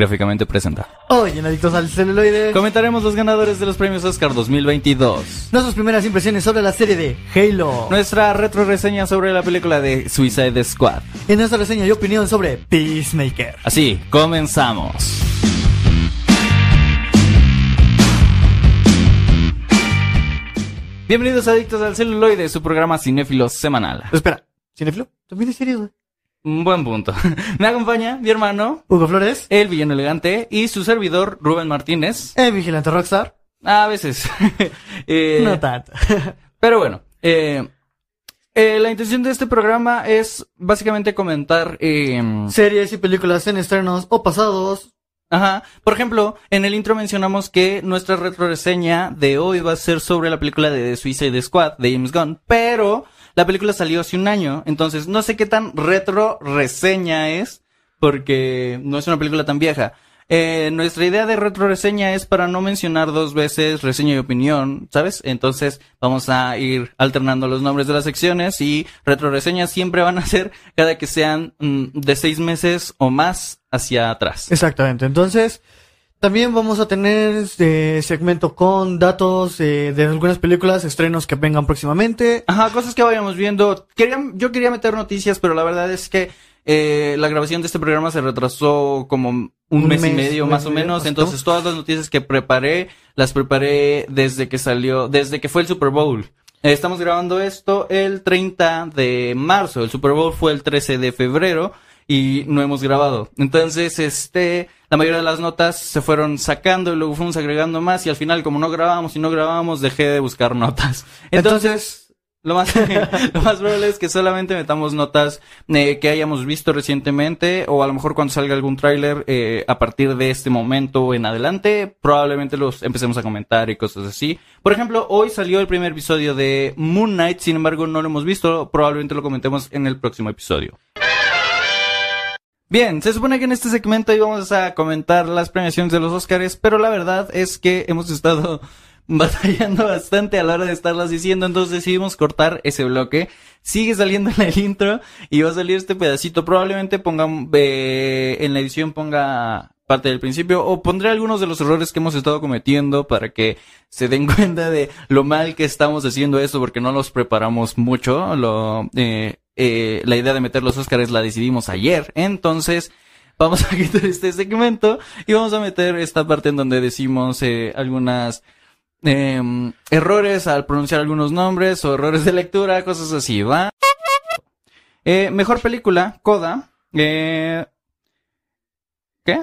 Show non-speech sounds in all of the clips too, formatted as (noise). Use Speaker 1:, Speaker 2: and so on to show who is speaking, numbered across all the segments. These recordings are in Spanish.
Speaker 1: Gráficamente presenta.
Speaker 2: Hoy en Adictos al Celuloide,
Speaker 1: Comentaremos los ganadores de los premios Oscar 2022.
Speaker 2: nuestras primeras impresiones sobre la serie de Halo.
Speaker 1: Nuestra retro reseña sobre la película de Suicide Squad.
Speaker 2: Y nuestra reseña y opinión sobre Peacemaker.
Speaker 1: Así, comenzamos. Bienvenidos adictos al celuloide, su programa cinéfilo semanal.
Speaker 2: Espera, ¿Cineflo? ¿También es güey?
Speaker 1: Buen punto. (laughs) Me acompaña mi hermano,
Speaker 2: Hugo Flores,
Speaker 1: el villano elegante, y su servidor, Rubén Martínez.
Speaker 2: el Vigilante Rockstar.
Speaker 1: A veces. (laughs) Eh,
Speaker 2: No tanto. (laughs)
Speaker 1: Pero bueno, eh, eh, la intención de este programa es básicamente comentar. eh,
Speaker 2: Series y películas en estrenos o pasados.
Speaker 1: ajá. Por ejemplo, en el intro mencionamos que nuestra retro reseña de hoy va a ser sobre la película de The Suicide Squad de James Gunn, pero la película salió hace un año, entonces no sé qué tan retro reseña es, porque no es una película tan vieja. Eh, nuestra idea de retro reseña es para no mencionar dos veces reseña y opinión, ¿sabes? Entonces vamos a ir alternando los nombres de las secciones y retro reseñas siempre van a ser cada que sean mm, de seis meses o más hacia atrás.
Speaker 2: Exactamente. Entonces, también vamos a tener este segmento con datos eh, de algunas películas, estrenos que vengan próximamente.
Speaker 1: Ajá, cosas que vayamos viendo. Quería, yo quería meter noticias, pero la verdad es que eh, la grabación de este programa se retrasó como un,
Speaker 2: Un
Speaker 1: mes, y medio más o menos. Entonces todas las noticias que preparé, las preparé desde que salió, desde que fue el Super Bowl. Eh, estamos grabando esto el 30 de marzo. El Super Bowl fue el 13 de febrero y no hemos grabado. Entonces, este, la mayoría de las notas se fueron sacando y luego fuimos agregando más y al final como no grabábamos y no grabábamos dejé de buscar notas. Entonces, lo más, (laughs) lo más probable es que solamente metamos notas eh, que hayamos visto recientemente o a lo mejor cuando salga algún tráiler eh, a partir de este momento en adelante probablemente los empecemos a comentar y cosas así. Por ejemplo, hoy salió el primer episodio de Moon Knight, sin embargo no lo hemos visto, probablemente lo comentemos en el próximo episodio. Bien, se supone que en este segmento íbamos a comentar las premiaciones de los Oscars, pero la verdad es que hemos estado (laughs) batallando bastante a la hora de estarlas diciendo, entonces decidimos cortar ese bloque. Sigue saliendo en el intro y va a salir este pedacito. Probablemente ponga eh, en la edición ponga parte del principio o pondré algunos de los errores que hemos estado cometiendo para que se den (laughs) cuenta de lo mal que estamos haciendo esto porque no los preparamos mucho. Lo, eh, eh, la idea de meter los Oscars la decidimos ayer, entonces vamos a (laughs) quitar este segmento y vamos a meter esta parte en donde decimos eh, algunas em, errores al pronunciar algunos nombres o errores de lectura, cosas así, ¿va? Eh, mejor película, Coda. Eh, ¿Qué?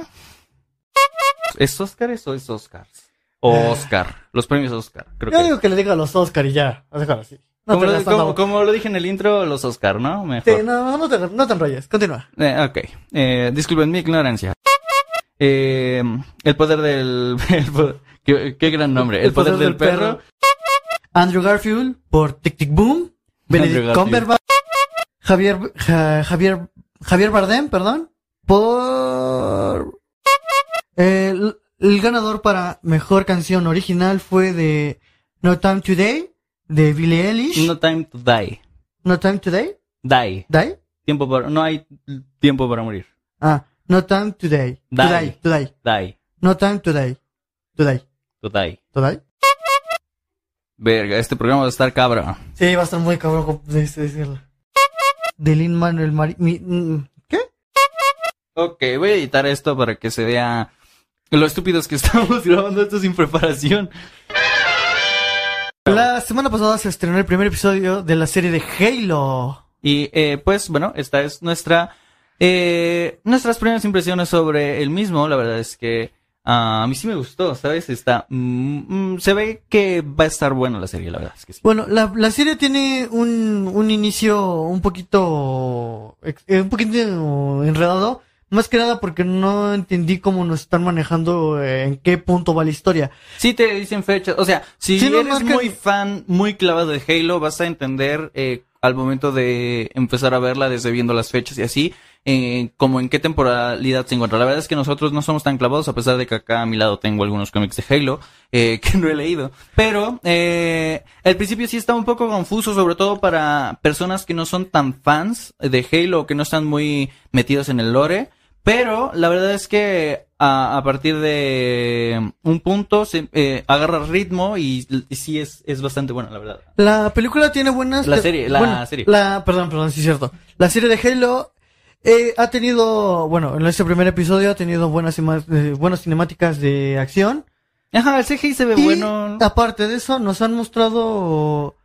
Speaker 1: ¿Es Oscars o es Oscars? O
Speaker 2: Eh.
Speaker 1: Oscar. Los premios Oscar, creo
Speaker 2: Yo
Speaker 1: que.
Speaker 2: digo que le diga los Oscar y ya. Déjalo así. No
Speaker 1: como, lo,
Speaker 2: gastas
Speaker 1: como-
Speaker 2: la-
Speaker 1: como lo dije en el intro, los Oscar, ¿no? Mejor.
Speaker 2: Sí, no, no te, no te enrolles. Continúa.
Speaker 1: Eh, ok. Eh, disculpen mi ignorancia. Eh, el poder del... (laughs) el qué, qué gran nombre. El, poder, del, perro.
Speaker 2: Andrew Garfield por Tic Tic Boom. Benedict. Cumberbatch. Javier, Ja- Javier, Javier Bardem, perdón. Por... El, el ganador para mejor canción original fue de No Time Today, de Billie Eilish. No,
Speaker 1: No time to die.
Speaker 2: Time Today,
Speaker 1: Die.
Speaker 2: ¿Die?
Speaker 1: Tiempo para... No hay tiempo para morir.
Speaker 2: Ah, No Time Today.
Speaker 1: Die.
Speaker 2: Today, today.
Speaker 1: Die.
Speaker 2: No Time Today. Today.
Speaker 1: To die.
Speaker 2: Today.
Speaker 1: Verga, este programa va a estar cabra.
Speaker 2: Sí, va a estar muy cabrón de- de decirlo. De Lin Manuel Mari... mi- mm, ¿Qué?
Speaker 1: Ok, voy a editar esto para que se vea lo estúpidos que (laughs) estamos grabando esto sin preparación.
Speaker 2: La semana pasada se estrenó el primer episodio de la serie de Halo.
Speaker 1: Y eh, pues bueno, esta es nuestra eh, nuestras primeras impresiones sobre el mismo. La verdad es que ah, a mí sí me gustó, ¿sabes? Está mm, mm, se ve que va a estar buena la serie, la verdad es que sí.
Speaker 2: Bueno, la, la serie tiene un, un inicio un poquito, eh, un poquito enredado. Más que nada porque no entendí cómo nos están manejando, eh, en qué punto va la historia.
Speaker 1: Sí te dicen fechas, o sea, si
Speaker 2: Sí, no,
Speaker 1: eres
Speaker 2: que-
Speaker 1: muy fan, muy clavado de Halo, vas a entender eh, al momento de empezar a verla desde viendo las fechas y así, eh, como en qué temporalidad se encuentra. La verdad es que nosotros no somos tan clavados, a pesar de que acá a mi lado tengo algunos cómics de Halo eh, (laughs) que no he leído. Pero eh, al principio sí está un poco confuso, sobre todo para personas que no son tan fans de Halo, que no están muy metidos en el lore. Pero la verdad es que a, a partir de un punto se eh, agarra ritmo y, y sí es, es bastante bueno, la verdad.
Speaker 2: La película tiene buenas...
Speaker 1: La serie, la
Speaker 2: bueno,
Speaker 1: serie.
Speaker 2: La, perdón, perdón, sí es cierto. La serie de Halo eh, ha tenido, bueno, en este primer episodio ha tenido buenas, eh, buenas cinemáticas de acción.
Speaker 1: Ajá, el CGI se ve
Speaker 2: Y
Speaker 1: bueno.
Speaker 2: aparte de eso, nos han mostrado,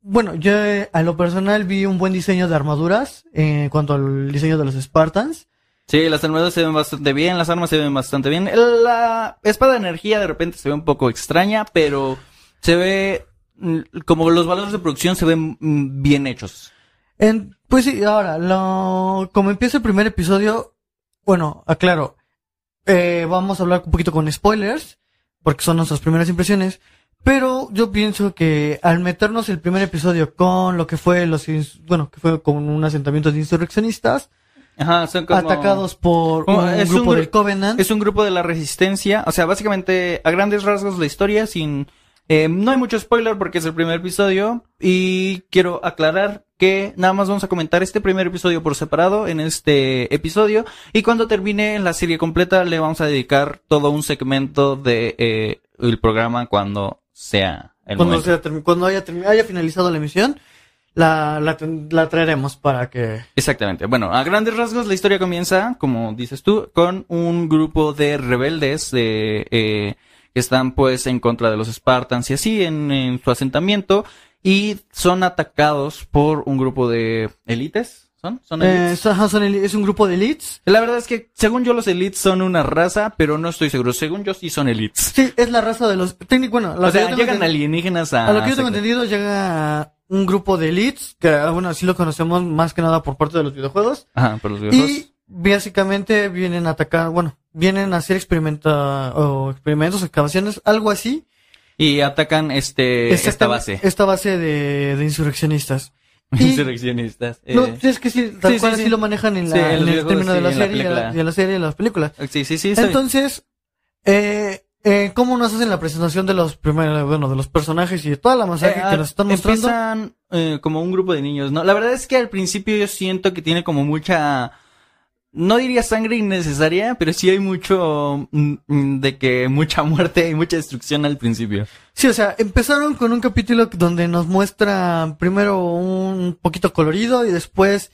Speaker 2: bueno, yo eh, a lo personal vi un buen diseño de armaduras eh, en cuanto al diseño de los Spartans.
Speaker 1: Sí, las armaduras se ven bastante bien, las armas se ven bastante bien. La espada de energía de repente se ve un poco extraña, pero se ve mm, como los valores de producción se ven mm, bien hechos.
Speaker 2: Pues sí, ahora, como empieza el primer episodio, bueno, aclaro, eh, vamos a hablar un poquito con spoilers, porque son nuestras primeras impresiones, pero yo pienso que al meternos el primer episodio con lo que fue los, bueno, que fue con un asentamiento de insurreccionistas,
Speaker 1: Ajá, son como...
Speaker 2: atacados por un
Speaker 1: es un
Speaker 2: grupo
Speaker 1: gru-
Speaker 2: del Covenant,
Speaker 1: Es un grupo de la resistencia, o sea, básicamente a grandes rasgos la historia sin... eh, no hay mucho spoiler porque es el primer episodio y quiero aclarar que nada más vamos a comentar este primer episodio por separado en este episodio y cuando termine la serie completa le vamos a dedicar todo un segmento de eh, el programa cuando sea el
Speaker 2: cuando,
Speaker 1: momento.
Speaker 2: sea cuando haya, haya finalizado la emisión, la, la, la traeremos para que
Speaker 1: Exactamente. Bueno, a grandes rasgos la historia comienza, como dices tú, con un grupo de rebeldes de, eh, que están pues en contra de los Spartans y así en, en su asentamiento y son atacados por un grupo de élites. ¿Son? ¿Son
Speaker 2: Eh,
Speaker 1: élites?
Speaker 2: es, ajá, son es un grupo de elites.
Speaker 1: La verdad es que según yo los elites son una raza, pero no estoy seguro. Según yo sí son elites.
Speaker 2: Sí, es la raza de los. Bueno,
Speaker 1: O sea, llegan alienígenas a...
Speaker 2: a lo que yo tengo entendido llega un grupo de elites que bueno, así lo conocemos más que nada por parte de los videojuegos
Speaker 1: Ajá, por los videojuegos.
Speaker 2: y básicamente vienen a atacar, bueno, vienen a hacer experimenta o experimentos, excavaciones, algo así.
Speaker 1: Y atacan este, esta
Speaker 2: Exactamente,
Speaker 1: base.
Speaker 2: Esta base de, de insurreccionistas. (laughs) Y-
Speaker 1: Insurreccionistas.
Speaker 2: No,
Speaker 1: eh.
Speaker 2: es que sí, tal
Speaker 1: Sí,
Speaker 2: cual
Speaker 1: sí.
Speaker 2: así lo manejan en, la,
Speaker 1: en
Speaker 2: el término de la serie y la- serie y en las películas.
Speaker 1: Sí, sí, sí.
Speaker 2: Entonces, eh, eh, ¿cómo nos hacen la presentación de los primeros, bueno, de los personajes y de toda la masacre
Speaker 1: Eh,
Speaker 2: que nos están mostrando?
Speaker 1: Empiezan eh, como un grupo de niños, ¿no? La verdad es que al principio yo siento que tiene como mucha... No diría sangre innecesaria, pero sí hay mucho mm, mm, de que mucha muerte y mucha destrucción al principio.
Speaker 2: Sí, o sea, empezaron con un capítulo donde nos muestra primero un poquito colorido y después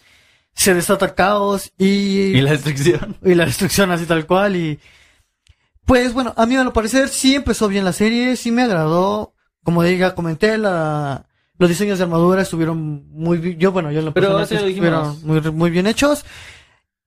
Speaker 2: se desata caos y,
Speaker 1: Y la destrucción.
Speaker 2: y la destrucción así tal cual y pues bueno, a mí a lo parecer sí empezó bien la serie, sí me agradó, como ya comenté, la los diseños de armadura estuvieron muy bien, yo bueno, yo en lo
Speaker 1: Pero
Speaker 2: estuvieron muy, muy bien hechos.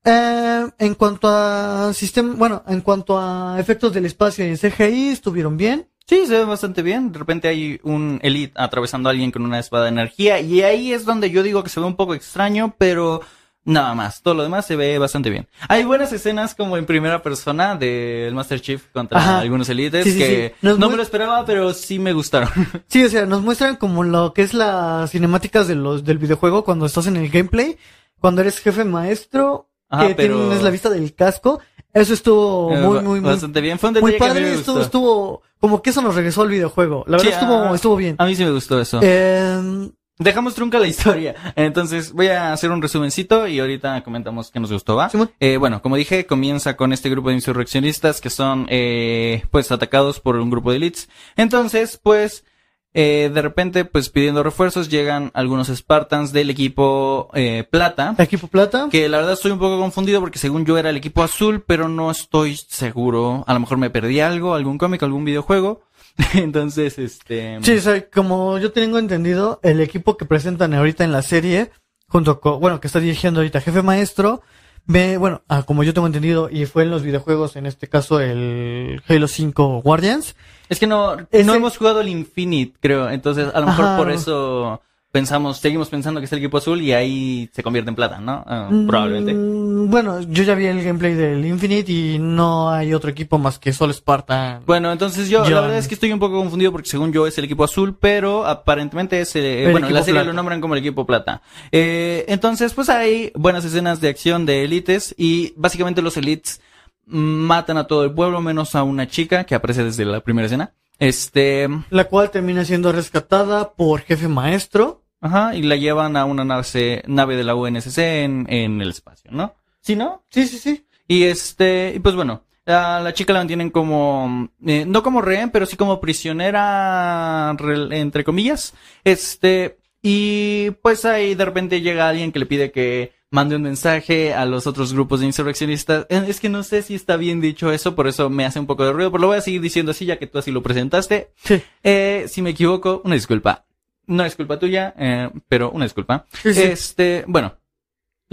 Speaker 2: Eh, en cuanto a sistema, bueno, en cuanto a efectos del espacio y CGI estuvieron bien.
Speaker 1: Sí, se ve bastante bien. De repente hay un elite atravesando a alguien con una espada de energía. Y ahí es donde yo digo que se ve un poco extraño, pero nada más. Todo lo demás se ve bastante bien. Hay buenas escenas como en primera persona del Master Chief contra
Speaker 2: Ajá.
Speaker 1: algunos elites
Speaker 2: Sí, sí,
Speaker 1: que
Speaker 2: sí.
Speaker 1: No me lo esperaba, pero sí me gustaron. (laughs)
Speaker 2: Sí, o sea, nos muestran como lo que es las cinemáticas de los del videojuego cuando estás en el gameplay, cuando eres jefe maestro,
Speaker 1: Ajá,
Speaker 2: que
Speaker 1: pero-
Speaker 2: tienes la vista del casco. Eso estuvo
Speaker 1: Eh,
Speaker 2: muy, muy, muy,
Speaker 1: bastante bien. Fue un
Speaker 2: muy
Speaker 1: que
Speaker 2: padre.
Speaker 1: me
Speaker 2: Estuvo,
Speaker 1: gustó.
Speaker 2: estuvo, como que eso nos regresó al videojuego. La verdad estuvo,
Speaker 1: ah,
Speaker 2: estuvo bien.
Speaker 1: A mí sí me gustó eso.
Speaker 2: Eh,
Speaker 1: Dejamos trunca la historia. Entonces voy a hacer un resumencito y ahorita comentamos qué nos gustó, ¿va? Eh, bueno, como dije, comienza con este grupo de insurreccionistas que son, eh, pues, atacados por un grupo de elites. Entonces, pues, eh, de repente, pues, pidiendo refuerzos, llegan algunos Spartans del equipo eh, plata.
Speaker 2: equipo plata.
Speaker 1: Que la verdad estoy un poco confundido porque según yo era el equipo azul, pero no estoy seguro. A lo mejor me perdí algo, algún cómic, algún videojuego. (laughs) Entonces, este...
Speaker 2: Sí, o sea, como yo tengo entendido, el equipo que presentan ahorita en la serie, junto con, bueno, que está dirigiendo ahorita Jefe Maestro, ve, bueno, ah, como yo tengo entendido, y fue en los videojuegos, en este caso el Halo 5 Guardians,
Speaker 1: Es que no,
Speaker 2: Ese-
Speaker 1: no hemos jugado el Infinite, creo. Entonces, a lo mejor
Speaker 2: Ajá.
Speaker 1: por eso pensamos, seguimos pensando que es el equipo azul y ahí se convierte en plata, ¿no? Ah, probablemente.
Speaker 2: Mm, Bueno, yo ya vi el gameplay del Infinite y no hay otro equipo más que solo Spartan.
Speaker 1: Bueno, entonces yo, la verdad es que estoy un poco confundido porque según yo es el equipo azul, pero aparentemente es el, eh,
Speaker 2: El
Speaker 1: bueno, la serie
Speaker 2: plata.
Speaker 1: lo nombran como el equipo plata. Eh, entonces, pues hay buenas escenas de acción de élites y básicamente los elites matan a todo el pueblo menos a una chica que aparece desde la primera escena. Este,
Speaker 2: La cual termina siendo rescatada por Jefe Maestro.
Speaker 1: Ajá, y la llevan a una nave, nave de la UNSC en, en el espacio, ¿no? ¿Sí, no?
Speaker 2: Sí, sí, sí.
Speaker 1: Y este, y pues bueno, A la chica la mantienen como, eh, no como rehén, pero sí como prisionera, re- entre comillas. Este, y pues ahí de repente llega alguien que le pide que mande un mensaje a los otros grupos de insurreccionistas. Eh, Es que no sé si está bien dicho eso, por eso me hace un poco de ruido, pero lo voy a seguir diciendo así ya que tú así lo presentaste.
Speaker 2: Sí.
Speaker 1: Eh, si me equivoco, una disculpa. No es culpa tuya, eh, pero una disculpa.
Speaker 2: Sí, sí.
Speaker 1: Este, bueno,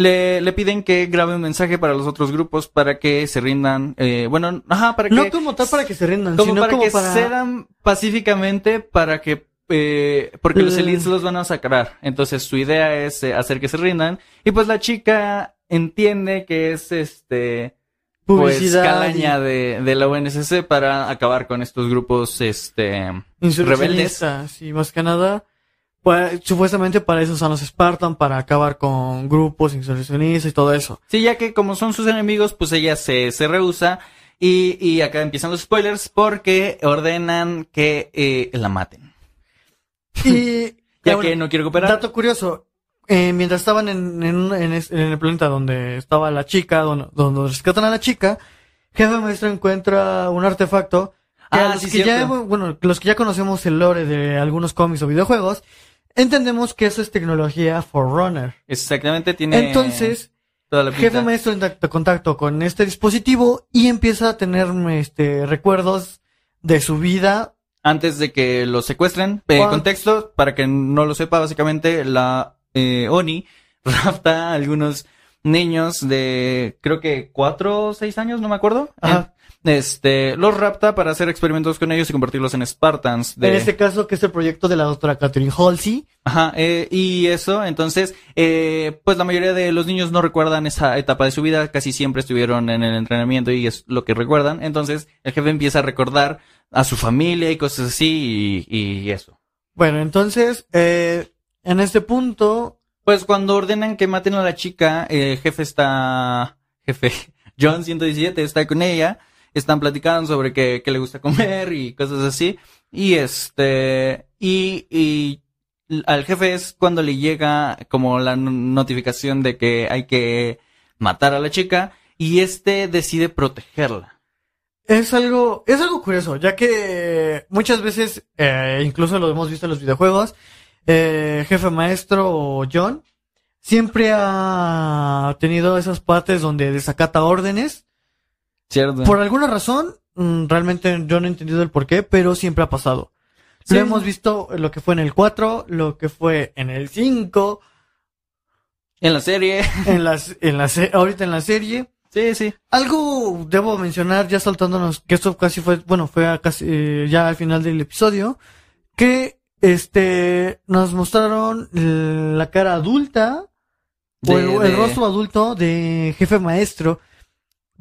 Speaker 1: le, le piden que grabe un mensaje para los otros grupos para que se rindan, eh, bueno, ajá, para que,
Speaker 2: No como tal para que se rindan,
Speaker 1: como
Speaker 2: sino
Speaker 1: para
Speaker 2: como
Speaker 1: que
Speaker 2: para...
Speaker 1: cedan pacíficamente para que, eh, porque los elites los van a sacar. Entonces su idea es eh, hacer que se rindan y pues la chica entiende que es este, pues
Speaker 2: Publicidad
Speaker 1: calaña de, de la UNSC para acabar con estos grupos, este,
Speaker 2: insurreccionistas, y más que nada, pues, supuestamente para eso son los Spartan, para acabar con grupos insurreccionistas y todo eso.
Speaker 1: Sí, ya que como son sus enemigos, pues ella se, se rehúsa. Y, y acá empiezan los spoilers porque ordenan que eh, la maten.
Speaker 2: Y... (laughs)
Speaker 1: Ya
Speaker 2: bueno,
Speaker 1: que no quiere cooperar.
Speaker 2: Dato curioso, eh, mientras estaban en, en, en el planeta donde estaba la chica, donde, donde rescatan a la chica, Jefe Maestro encuentra un artefacto que
Speaker 1: Ah,
Speaker 2: los
Speaker 1: sí,
Speaker 2: que ya, bueno, los que ya conocemos el lore de algunos cómics o videojuegos, entendemos que eso es tecnología Forerunner.
Speaker 1: Exactamente, tiene
Speaker 2: Entonces, Jefe. Maestro en contacto con este dispositivo y empieza a tener este recuerdos de su vida.
Speaker 1: Antes de que lo secuestren, eh, contexto, para que no lo sepa, básicamente la eh, ONI (laughs) rapta a algunos niños de, creo que cuatro o seis años, no me acuerdo.
Speaker 2: Ajá.
Speaker 1: Este, los rapta para hacer experimentos con ellos y convertirlos en Spartans. De...
Speaker 2: En este caso, que es el proyecto de la doctora Catherine Halsey.
Speaker 1: Ajá, eh, y eso, entonces, eh, pues la mayoría de los niños no recuerdan esa etapa de su vida, casi siempre estuvieron en el entrenamiento y es lo que recuerdan, entonces el jefe empieza a recordar a su familia y cosas así y, y eso.
Speaker 2: Bueno, entonces, eh, en este punto,
Speaker 1: Pues cuando ordenan que maten a la chica, el jefe está, jefe, (laughs) John 117 está con ella, están platicando sobre qué, le gusta comer y cosas así, y este, y, y al jefe es cuando le llega como la no- notificación de que hay que matar a la chica, y este decide protegerla.
Speaker 2: es algo, es algo curioso, ya que muchas veces, eh, incluso lo hemos visto en los videojuegos, eh, jefe maestro John siempre ha tenido esas partes donde desacata órdenes.
Speaker 1: ¿Cierto?
Speaker 2: Por alguna razón, mm, realmente yo no he entendido el por qué, pero siempre ha pasado.
Speaker 1: Sí.
Speaker 2: Lo hemos visto lo que fue en el 4, lo que fue en el 5,
Speaker 1: En la serie.
Speaker 2: en las, en la, ahorita en la serie.
Speaker 1: sí, sí.
Speaker 2: Algo debo mencionar, ya saltándonos, que esto casi fue, bueno, fue a casi, eh, ya al final del episodio, que, este, nos mostraron la cara adulta, o
Speaker 1: De-
Speaker 2: el, el
Speaker 1: de-
Speaker 2: rostro adulto de jefe maestro.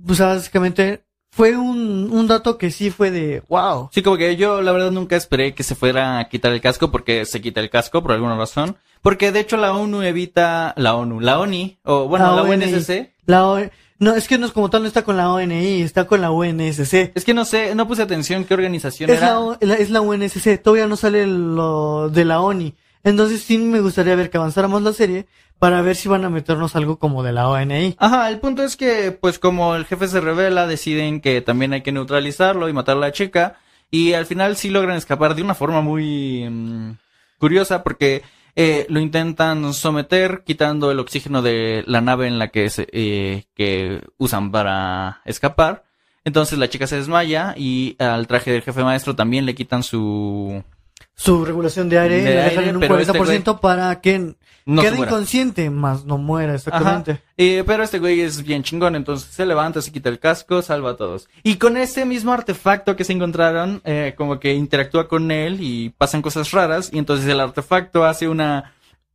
Speaker 2: Pues básicamente, fue un, un dato que sí fue de, wow.
Speaker 1: Sí, como que yo la verdad nunca esperé que se fuera a quitar el casco porque se quita el casco por alguna razón. Porque de hecho la ONU evita, la ONU, la ONI, o bueno, la. UNSC.
Speaker 2: La O- no, es que no es como tal, no está con la ONI, está con la UNSC.
Speaker 1: Es que no sé, no puse atención qué organización
Speaker 2: Es
Speaker 1: era.
Speaker 2: la, O- la- es la UNSC, todavía no sale lo de la ONI. Entonces sí me gustaría ver que avanzáramos la serie para ver si van a meternos algo como de la ONI.
Speaker 1: Ajá, el punto es que, pues como el jefe se revela, deciden que también hay que neutralizarlo y matar a la chica. Y al final sí logran escapar de una forma muy mm, curiosa porque eh, lo intentan someter quitando el oxígeno de la nave en la que se, eh, que usan para escapar. Entonces la chica se desmaya y al traje del jefe maestro también le quitan su...
Speaker 2: Su regulación de aire,
Speaker 1: De
Speaker 2: la dejan
Speaker 1: aire,
Speaker 2: en un
Speaker 1: pero
Speaker 2: 40%
Speaker 1: este
Speaker 2: para que
Speaker 1: No
Speaker 2: quede inconsciente, más no muera exactamente.
Speaker 1: Eh, pero este güey es bien chingón, entonces se levanta, se quita el casco, salva a todos. Y con ese mismo artefacto que se encontraron, eh, como que interactúa con él y pasan cosas raras, y entonces el artefacto hace una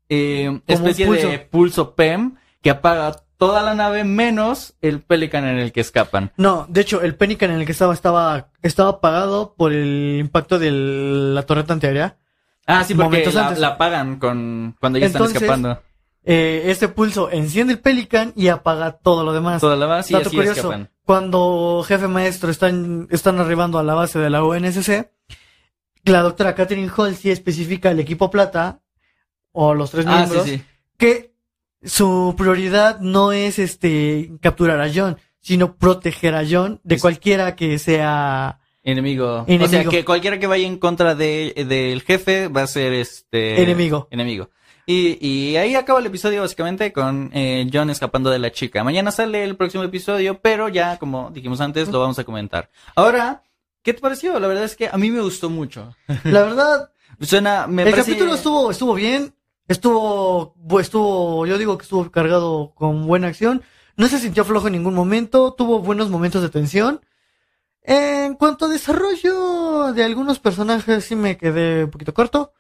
Speaker 1: eh,
Speaker 2: un
Speaker 1: especie
Speaker 2: pulso.
Speaker 1: de pulso PEM que apaga toda la nave menos el Pelican en el que escapan.
Speaker 2: No, de hecho, el Pelican en el que estaba estaba estaba apagado por el impacto de la torreta antiaérea.
Speaker 1: Ah, sí, porque la,
Speaker 2: antes.
Speaker 1: la apagan con cuando ya
Speaker 2: Entonces,
Speaker 1: están escapando.
Speaker 2: Eh, este pulso enciende el Pelican y apaga todo lo demás.
Speaker 1: Toda la base y
Speaker 2: Dato
Speaker 1: así
Speaker 2: curioso,
Speaker 1: escapan.
Speaker 2: cuando jefe maestro están, están arribando a la base de la UNSC, la doctora Catherine Halsey especifica al equipo plata, o los tres
Speaker 1: Ah, sí,
Speaker 2: miembros,
Speaker 1: sí.
Speaker 2: que su prioridad no es este capturar a John, sino proteger a John de cualquiera que sea
Speaker 1: Enemigo. O sea,
Speaker 2: Enemigo.
Speaker 1: que cualquiera que vaya en contra de, del jefe va a ser este...
Speaker 2: Enemigo.
Speaker 1: Enemigo. Y, y ahí acaba el episodio básicamente con eh, John escapando de la chica. Mañana sale el próximo episodio, pero ya como dijimos antes lo vamos a comentar. Ahora, ¿qué te pareció? La verdad es que a mí me gustó mucho.
Speaker 2: La verdad, (laughs)
Speaker 1: Suena, me
Speaker 2: el
Speaker 1: parece-
Speaker 2: capítulo estuvo, estuvo bien, estuvo, estuvo, yo digo que estuvo cargado con buena acción, no se sintió flojo en ningún momento, tuvo buenos momentos de tensión. En cuanto a desarrollo de algunos personajes, sí me quedé un poquito corto.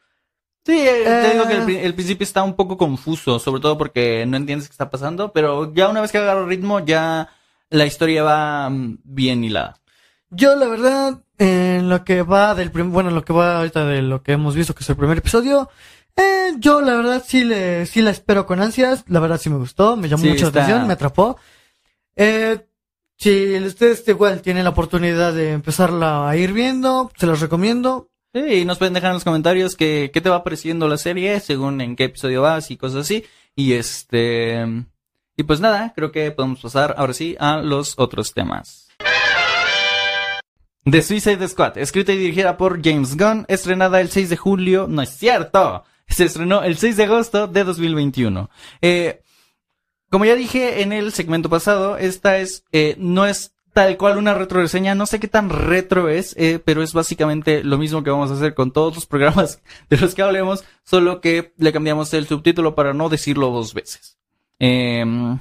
Speaker 1: Sí, eh, te
Speaker 2: Eh.
Speaker 1: digo que el, pri- el principio está un poco confuso, sobre todo porque no entiendes qué está pasando, pero ya una vez que agarro ritmo, ya la historia va mm, bien hilada.
Speaker 2: Yo, la verdad, en lo que va del prim- bueno, en lo que va ahorita de lo que hemos visto, que es el primer episodio, eh, yo, la verdad, sí le, sí la espero con ansias. La verdad, sí me gustó, me llamó
Speaker 1: Sí,
Speaker 2: mucho la
Speaker 1: está-
Speaker 2: atención, me atrapó. Eh, si ustedes igual tienen la oportunidad de empezarla a ir viendo, se los recomiendo.
Speaker 1: Sí, y nos pueden dejar en los comentarios qué, qué te va pareciendo la serie, según en qué episodio vas y cosas así. Y este. Y pues nada, creo que podemos pasar ahora sí a los otros temas. The Suicide Squad, escrita y dirigida por James Gunn, estrenada el 6 de julio, no es cierto, (laughs) se estrenó el 6 de agosto de 2021. Eh, como ya dije en el segmento pasado, esta es, eh, no es tal cual una retro reseña, no sé qué tan retro es, eh, pero es básicamente lo mismo que vamos a hacer con todos los programas (laughs) de los que hablemos, solo que le cambiamos el subtítulo para no decirlo dos veces. Em,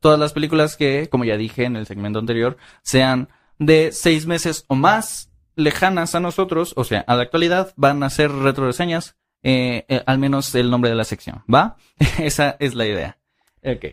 Speaker 1: todas las películas que, como ya dije en el segmento anterior, sean de seis meses o más lejanas a nosotros, o sea, a la actualidad, van a ser retro reseñas, eh, eh, al menos el nombre de la sección, ¿va? (laughs) Esa es la idea. Ok.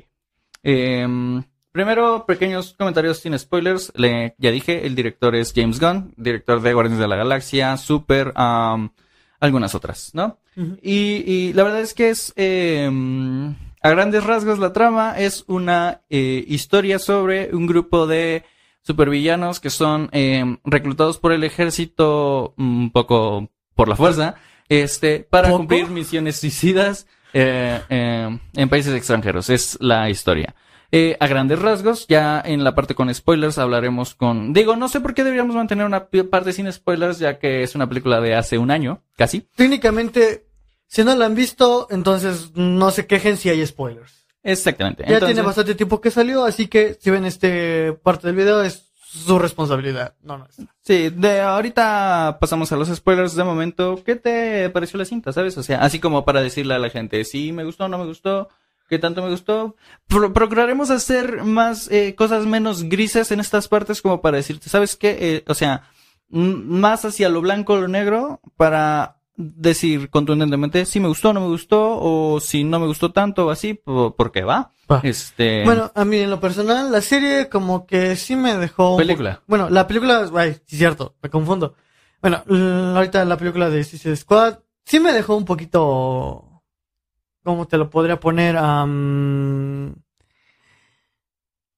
Speaker 1: Em, primero, pequeños comentarios sin spoilers. Le, ya dije, el director es James Gunn, director de Guardianes de la Galaxia, Super, am, algunas otras, ¿no? Y, y la verdad es que es, em, a grandes rasgos, la trama es una eh, historia sobre un grupo de supervillanos que son em, reclutados por el ejército un poco por la fuerza, este, para
Speaker 2: ¿Poco?
Speaker 1: cumplir misiones suicidas eh, em, en países extranjeros. Es la historia. Eh, a grandes rasgos, ya en la parte con spoilers hablaremos con... Digo, no sé por qué deberíamos mantener una parte sin spoilers, ya que es una película de hace un año, casi.
Speaker 2: Técnicamente, si no la han visto, entonces no se quejen si hay spoilers.
Speaker 1: Exactamente.
Speaker 2: Ya
Speaker 1: Entonces-
Speaker 2: tiene bastante tiempo que salió, así que si ven este parte del video es su responsabilidad. No, es.
Speaker 1: Sí, de ahorita pasamos a los spoilers de momento. ¿Qué te pareció la cinta, sabes? O sea, así como para decirle a la gente si me gustó no me gustó, qué tanto me gustó. Pro- procuraremos hacer más eh, cosas menos grises en estas partes como para decirte, ¿sabes qué? Eh, o sea, más hacia lo blanco o lo negro para decir contundentemente si me gustó o no me gustó o si no me gustó tanto o así, po- porque va. Este,
Speaker 2: Bueno, a mí en lo personal, la serie como que sí me dejó...
Speaker 1: Película.
Speaker 2: Bueno, la película, ay, sí cierto, me confundo. Bueno, ahorita la película de Suicide Squad sí me dejó un poquito... ¿Cómo te lo podría poner?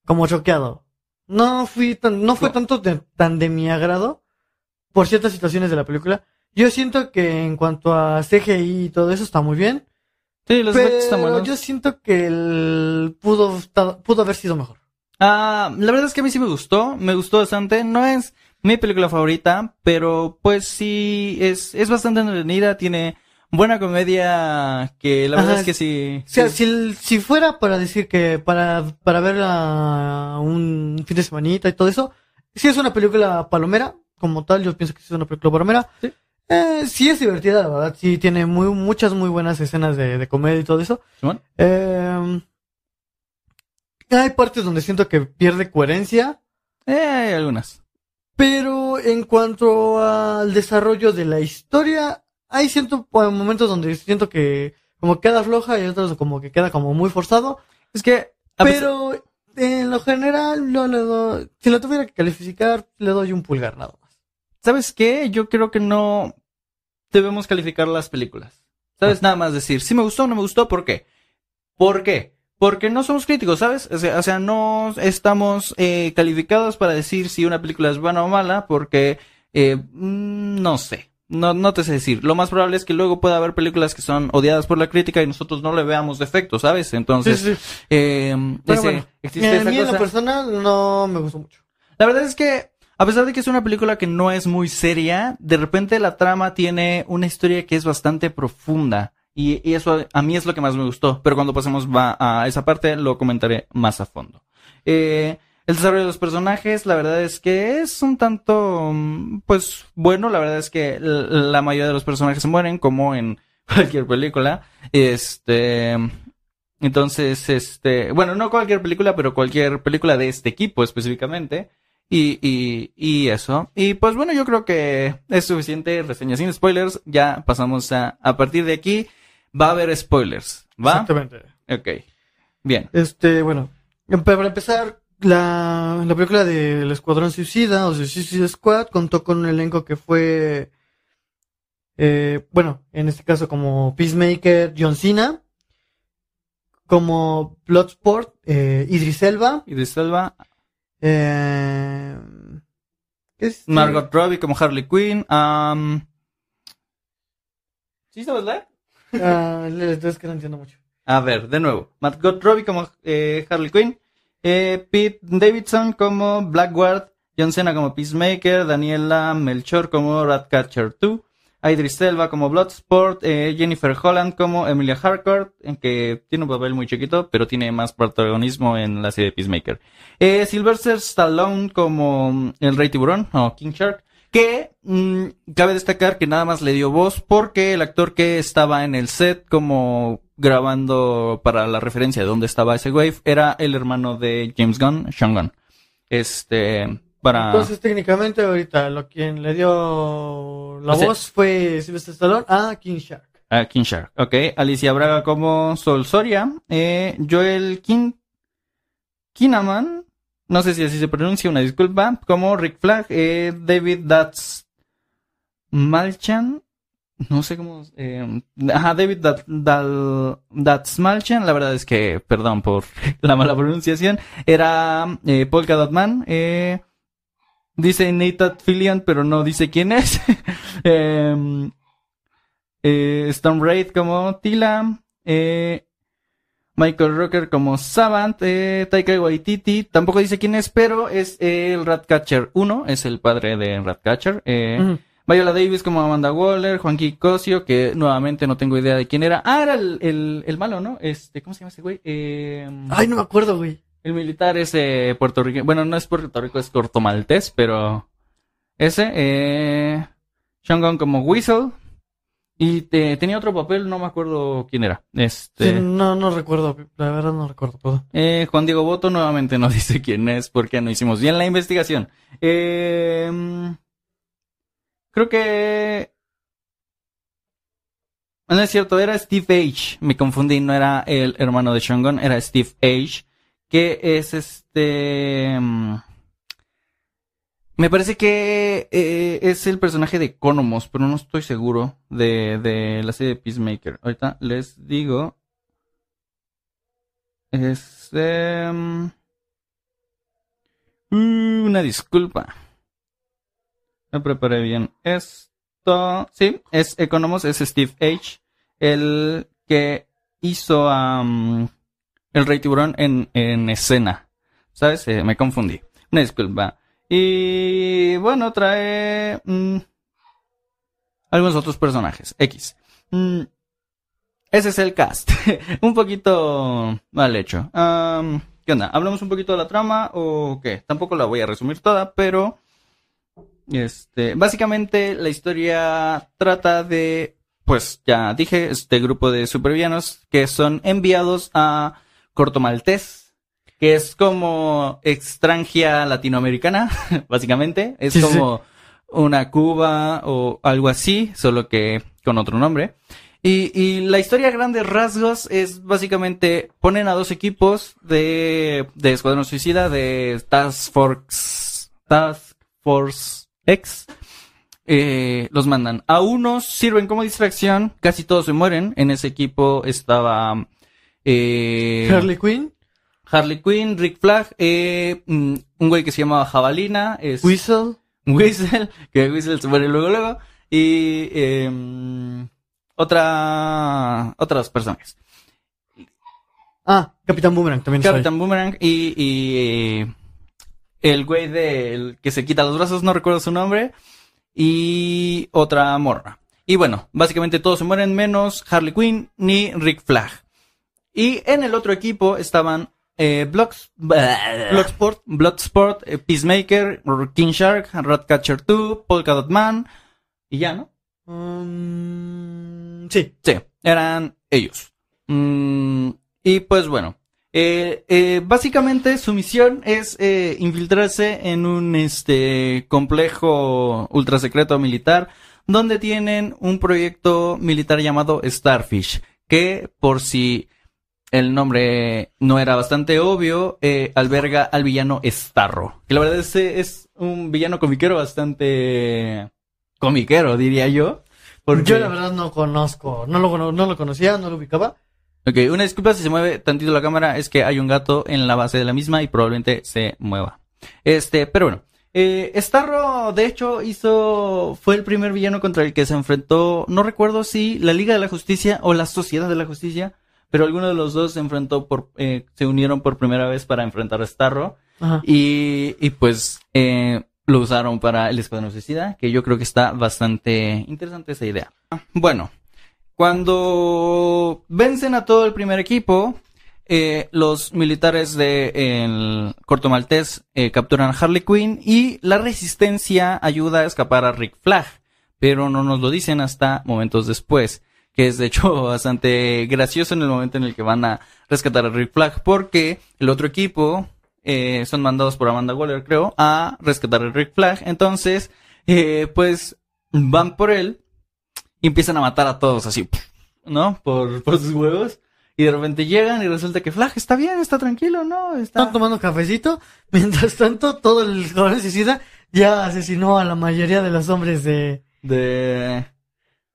Speaker 2: Como choqueado. No fui tan, no fue
Speaker 1: No.
Speaker 2: tanto de- tan de mi agrado por ciertas situaciones de la película. Yo siento que en cuanto a CGI y todo eso está muy bien.
Speaker 1: sí, los efectos están
Speaker 2: Pero
Speaker 1: buenos.
Speaker 2: yo siento que el pudo, pudo haber sido mejor.
Speaker 1: Ah, la verdad es que a mí sí me gustó, me gustó bastante. No es mi película favorita, pero pues sí es, es bastante entretenida, tiene buena comedia que la verdad
Speaker 2: Ajá.
Speaker 1: es que sí.
Speaker 2: O sea,
Speaker 1: sí.
Speaker 2: si, si fuera para decir que para, para verla un fin de semanita y todo eso, si es una película palomera, como tal, yo pienso que sí es una película palomera.
Speaker 1: Sí.
Speaker 2: Eh, sí es divertida, la verdad, sí tiene muy, muchas muy buenas escenas de, de comedia y todo eso. Eh, hay partes donde siento que pierde coherencia.
Speaker 1: Eh, hay algunas.
Speaker 2: Pero en cuanto al desarrollo de la historia, hay siento momentos donde siento que como queda floja y otros como que queda como muy forzado.
Speaker 1: Es que, pesar-
Speaker 2: Pero en lo general, no le doy, si lo tuviera que calificar, le doy un pulgar nada más.
Speaker 1: ¿sabes qué? Yo creo que no debemos calificar las películas. ¿Sabes? Nada más decir, si me gustó o no me gustó, ¿por qué? ¿Por qué? Porque no somos críticos, ¿sabes? O sea, no estamos eh, calificados para decir si una película es buena o mala, porque eh, mm, no sé. No, no te sé decir. Lo más probable es que luego pueda haber películas que son odiadas por la crítica y nosotros no le veamos defectos, ¿sabes? Entonces,
Speaker 2: Sí, sí.
Speaker 1: eh,
Speaker 2: Pero
Speaker 1: ese-
Speaker 2: bueno,
Speaker 1: existe
Speaker 2: a
Speaker 1: esa
Speaker 2: mí en lo personal no me gustó mucho.
Speaker 1: La verdad es que, a pesar de que es una película que no es muy seria, de repente la trama tiene una historia que es bastante profunda. Y, eso a mí es lo que más me gustó. Pero cuando pasemos a esa parte, lo comentaré más a fondo. Eh, el desarrollo de los personajes, la verdad es que es un tanto, mm, pues, bueno. La verdad es que la mayoría de los personajes se mueren, como en (laughs) cualquier película. Este, entonces, este, bueno, no cualquier película, pero cualquier película de este equipo específicamente. Y, y, y eso. Y pues bueno, yo creo que es suficiente reseña sin spoilers. Ya pasamos a, a partir de aquí. Va a haber spoilers. ¿Va?
Speaker 2: Exactamente.
Speaker 1: Ok. Bien.
Speaker 2: Este, bueno, para empezar, la, la película del Escuadrón Suicida o Suicide Squad contó con un elenco que fue, eh, bueno, en este caso como Peacemaker, John Cena, como Bloodsport, eh, Idris Elba,
Speaker 1: Y de Selva,
Speaker 2: eh, ¿qué es?
Speaker 1: Margot Robbie como Harley Quinn. ¿Sí sabes leer?
Speaker 2: Ah, es que no entiendo mucho.
Speaker 1: A ver, de nuevo. Margot Robbie como eh, Harley Quinn. eh, Pete Davidson como Blackguard. John Cena como Peacemaker. Daniela Melchor como Ratcatcher 2. Idris Elba como Bloodsport. eh, Jennifer Holland como Emilia Harcourt. En que tiene un papel muy chiquito, pero tiene más protagonismo en la serie de Peacemaker. Eh, Sylvester Stallone como mm, el Rey Tiburón o King Shark. Que mm, cabe destacar que nada más le dio voz porque el actor que estaba en el set como grabando para la referencia de dónde estaba ese wave era el hermano de James Gunn, Sean Gunn. Este, para...
Speaker 2: Entonces, técnicamente, ahorita lo quien le dio la
Speaker 1: O sea-
Speaker 2: voz fue Sylvester Stallone a King Shark.
Speaker 1: Ah, King Shark, ok. Alicia Braga como Sol Soria. Eh, Joel Kin Kinnaman, no sé si así se pronuncia, una disculpa, como Rick Flag. Eh, David Dats Malchan, no sé cómo... Eh, ajá, David Dat, Dal, Dats Malchan, la verdad es que, perdón por (laughs) la mala pronunciación, era eh, Polka Dot Man. Eh, dice Nathan Fillion, pero no dice quién es. (laughs) Em, eh, Storm Raid como Tila, eh, Michael Rocker como Savant, eh, Taika Waititi, tampoco dice quién es, pero es el Ratcatcher 1, es el padre de Ratcatcher. Eh,
Speaker 2: Ujú.
Speaker 1: Viola Davis como Amanda Waller, Juanqui Cosio, que nuevamente no tengo idea de quién era. Ah, era el, el, el malo, ¿no? Este, ¿cómo se llama ese güey? Eh,
Speaker 2: Ay, no me acuerdo, güey.
Speaker 1: El militar ese puertorriqueño. Bueno, no es Puerto Rico, es cortomaltés, pero. Ese, eh. Sean Gunn como Whistle. Y te- tenía otro papel, no me acuerdo quién era. Este.
Speaker 2: Sí, no, no recuerdo, la verdad no recuerdo.
Speaker 1: Eh, Juan Diego Boto nuevamente no (laughs) dice quién es porque no hicimos bien la investigación. Eh, creo que... No es cierto, era Steve H. Me confundí, no era el hermano de Sean Gunn, era Steve H. Que es este... mm, Me parece que eh, es el personaje de Economos, pero no estoy seguro de, de la serie de Peacemaker. Ahorita les digo... Es... em, mm, una disculpa. No preparé bien esto. Sí, es Economos, es Steve H. El que hizo am, el Rey Tiburón en, en escena. ¿Sabes? Eh, me confundí. Una disculpa. Y bueno, trae mm, algunos otros personajes. X. Mm, ese es el cast. (laughs) un poquito mal hecho. ¿Qué onda? ¿Hablamos un poquito de la trama o qué? Tampoco la voy a resumir toda, pero... Este, básicamente la historia trata de, pues ya dije, este grupo de supervillanos que son enviados a Corto Maltés, que es como extranjia latinoamericana, (laughs) básicamente. Es
Speaker 2: Sí, sí,
Speaker 1: como una Cuba o algo así, solo que con otro nombre. Y, y la historia a grandes rasgos es básicamente ponen a dos equipos de, de Escuadrón Suicida, de Task Force, Task Force X. Eh, los mandan. A unos sirven como distracción, casi todos se mueren. En ese equipo estaba eh,
Speaker 2: Harley Quinn,
Speaker 1: Harley Quinn, Rick Flag, eh, mm, un güey que se llamaba Jabalina, es
Speaker 2: Whistle, (laughs)
Speaker 1: Whistle, que Whistle se muere luego luego. y em, otra otras personas.
Speaker 2: Ah, Capitán Boomerang también.
Speaker 1: Capitán Boomerang y, y el güey del que se quita los brazos, no recuerdo su nombre, y otra morra. Y bueno, básicamente todos se mueren menos Harley Quinn ni Rick Flag. Y en el otro equipo estaban eh, Blocks- Bloodsport, Bloodsport, eh, Peacemaker, King Shark, Ratcatcher 2, Polka Dot Man y ya, ¿no?
Speaker 2: Mm, sí.
Speaker 1: Sí, eran ellos. Mm, y pues bueno, eh, eh, básicamente su misión es eh, infiltrarse en un este complejo ultra secreto militar donde tienen un proyecto militar llamado Starfish, que por si el nombre no era bastante obvio, eh, alberga al villano Starro, que la verdad es, es un villano comiquero bastante comiquero, diría yo. porque-
Speaker 2: Yo la verdad no conozco, no lo, no lo conocía, no lo ubicaba.
Speaker 1: Ok, una disculpa si se mueve tantito la cámara, es que hay un gato en la base de la misma y probablemente se mueva. Este, pero bueno. Eh, Starro, de hecho, hizo, fue el primer villano contra el que se enfrentó, no recuerdo si la Liga de la Justicia o la Sociedad de la Justicia, pero alguno de los dos se enfrentó por, eh, se unieron por primera vez para enfrentar a Starro.
Speaker 2: Ajá.
Speaker 1: Y, y pues eh, lo usaron para el Escuadrón Suicida, que yo creo que está bastante interesante esa idea. Bueno, cuando vencen a todo el primer equipo, eh, los militares de el Corto Maltés eh, capturan a Harley Quinn y la resistencia ayuda a escapar a Rick Flag, pero no nos lo dicen hasta momentos después, que es de hecho (laughs) bastante gracioso en el momento en el que van a rescatar a Rick Flag, porque el otro equipo eh, son mandados por Amanda Waller, creo, a rescatar a Rick Flag, entonces, eh, pues van por él y empiezan a matar a todos así, (laughs) ¿no? Por, por sus huevos. Y de repente llegan y resulta que Flag está bien, está tranquilo, ¿no? Está...
Speaker 2: Están tomando cafecito. (laughs) Mientras tanto, todo el joven suicida ya asesinó a la mayoría de los hombres de...
Speaker 1: De...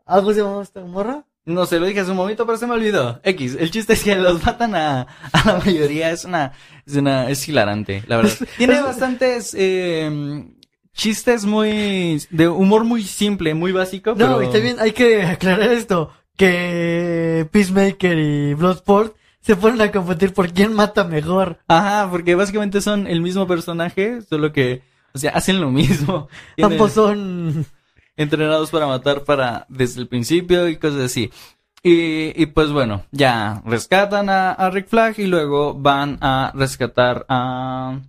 Speaker 2: ¿Algo se llamaba esta morra?
Speaker 1: No sé, lo dije hace un momento, pero se me olvidó. X, el chiste es que (laughs) los matan a, a la mayoría. Es una, es una, es hilarante, la verdad. (laughs) Tiene bastantes, eh, chistes muy, de humor muy simple, muy básico.
Speaker 2: No,
Speaker 1: pero...
Speaker 2: y también hay que aclarar esto. Que Peacemaker y Bloodsport se ponen a competir por quién mata mejor.
Speaker 1: Ajá, porque básicamente son el mismo personaje, solo que, o sea, hacen lo mismo. Tienen- (laughs)
Speaker 2: Ambos son...
Speaker 1: entrenados para matar para desde el principio y cosas así. Y, y pues bueno, ya rescatan a, a Rick Flag y luego van a rescatar a...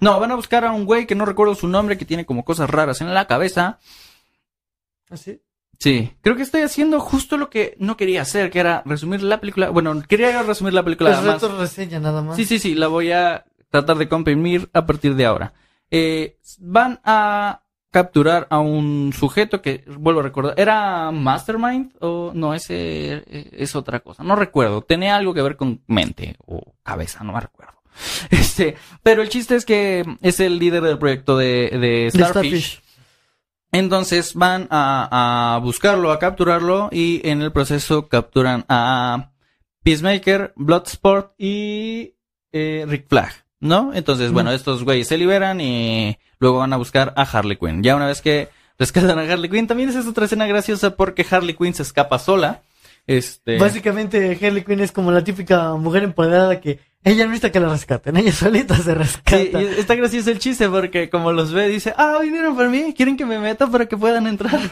Speaker 1: No, van a buscar a un güey que no recuerdo su nombre, que tiene como cosas raras en la cabeza.
Speaker 2: ¿Así?
Speaker 1: Sí, creo que estoy haciendo justo lo que no quería hacer, que era resumir la película. Bueno, quería resumir la película
Speaker 2: Es
Speaker 1: más.
Speaker 2: reto reseña nada más.
Speaker 1: Sí, sí, sí, la voy a tratar de comprimir a partir de ahora. Eh, van a capturar a un sujeto que, vuelvo a recordar, ¿era Mastermind? O no, ese eh, es otra cosa. No recuerdo. Tenía algo que ver con mente o cabeza, no me recuerdo. (laughs) Este, pero el chiste es que es el líder del proyecto de, Starfish. Entonces van a, a buscarlo, a capturarlo y en el proceso capturan a Peacemaker, Bloodsport y eh, Rick Flag, ¿no? Entonces, bueno, estos güeyes se liberan y luego van a buscar a Harley Quinn. Ya una vez que rescatan a Harley Quinn, también esa es otra escena graciosa porque Harley Quinn se escapa sola. Este,
Speaker 2: Básicamente Harley Quinn es como la típica mujer empoderada que ella no necesita que la rescaten, ella solita se rescata.
Speaker 1: Sí, está gracioso el chiste porque como los ve dice, ah, vinieron por mí, quieren que me meta para que puedan entrar. (laughs)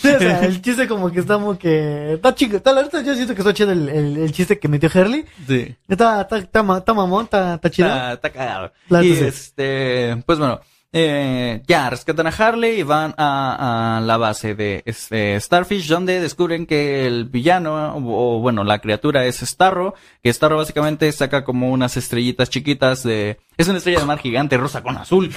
Speaker 2: Sí, o sea, el chiste como que está como que... Está chico, está, la verdad yo siento que está chido el, el, el chiste que metió Harley.
Speaker 1: sí.
Speaker 2: Está, está, está, está mamón, está, está chido.
Speaker 1: Está, está cagado. Y este, pues bueno, eh, ya rescatan a Harley y van a, a la base de este Starfish, donde descubren que el villano, o, o, bueno, la criatura es Starro, que Starro básicamente saca como unas estrellitas chiquitas de, es una estrella de mar gigante rosa con azul.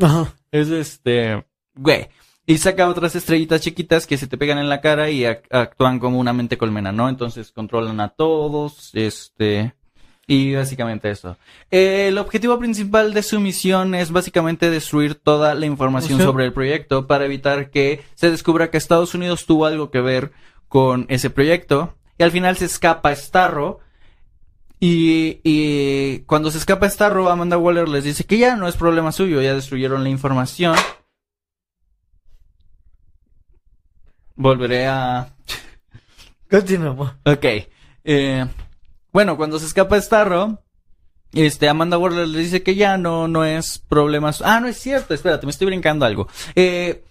Speaker 2: Ajá.
Speaker 1: Es este, güey. Y saca otras estrellitas chiquitas que se te pegan en la cara y ac- actúan como una mente colmena, ¿no? Entonces controlan a todos, este, y básicamente eso. Eh, el objetivo principal de su misión es básicamente destruir toda la información
Speaker 2: O sea-
Speaker 1: sobre el proyecto para evitar que se descubra que Estados Unidos tuvo algo que ver con ese proyecto. Y al final se escapa Starro. Y, y cuando se escapa Starro, Amanda Waller les dice que ya no es problema suyo, ya destruyeron la información. volveré a...
Speaker 2: Continuamos.
Speaker 1: Ok. Eh, bueno, cuando se escapa Starro, este, Amanda Waller le dice que ya no, no es problema. Ah, no es cierto, espérate, me estoy brincando algo. Eh,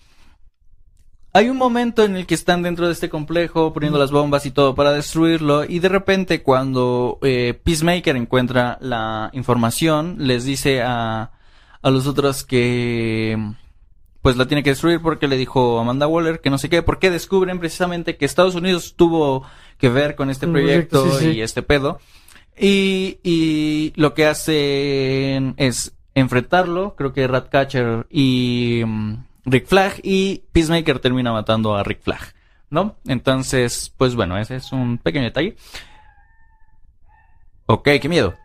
Speaker 1: hay un momento en el que están dentro de este complejo poniendo las bombas y todo para destruirlo y de repente cuando eh, Peacemaker encuentra la información les dice a, a los otros que pues la tiene que destruir porque le dijo Amanda Waller que no sé qué, porque descubren precisamente que Estados Unidos tuvo que ver con este proyecto,
Speaker 2: proyecto, sí, sí.
Speaker 1: y este pedo. Y, y lo que hacen es enfrentarlo, creo que Ratcatcher y mm, Rick Flag, y Peacemaker termina matando a Rick Flag, ¿no? Entonces, pues bueno, ese es un pequeño detalle. Ok, qué miedo.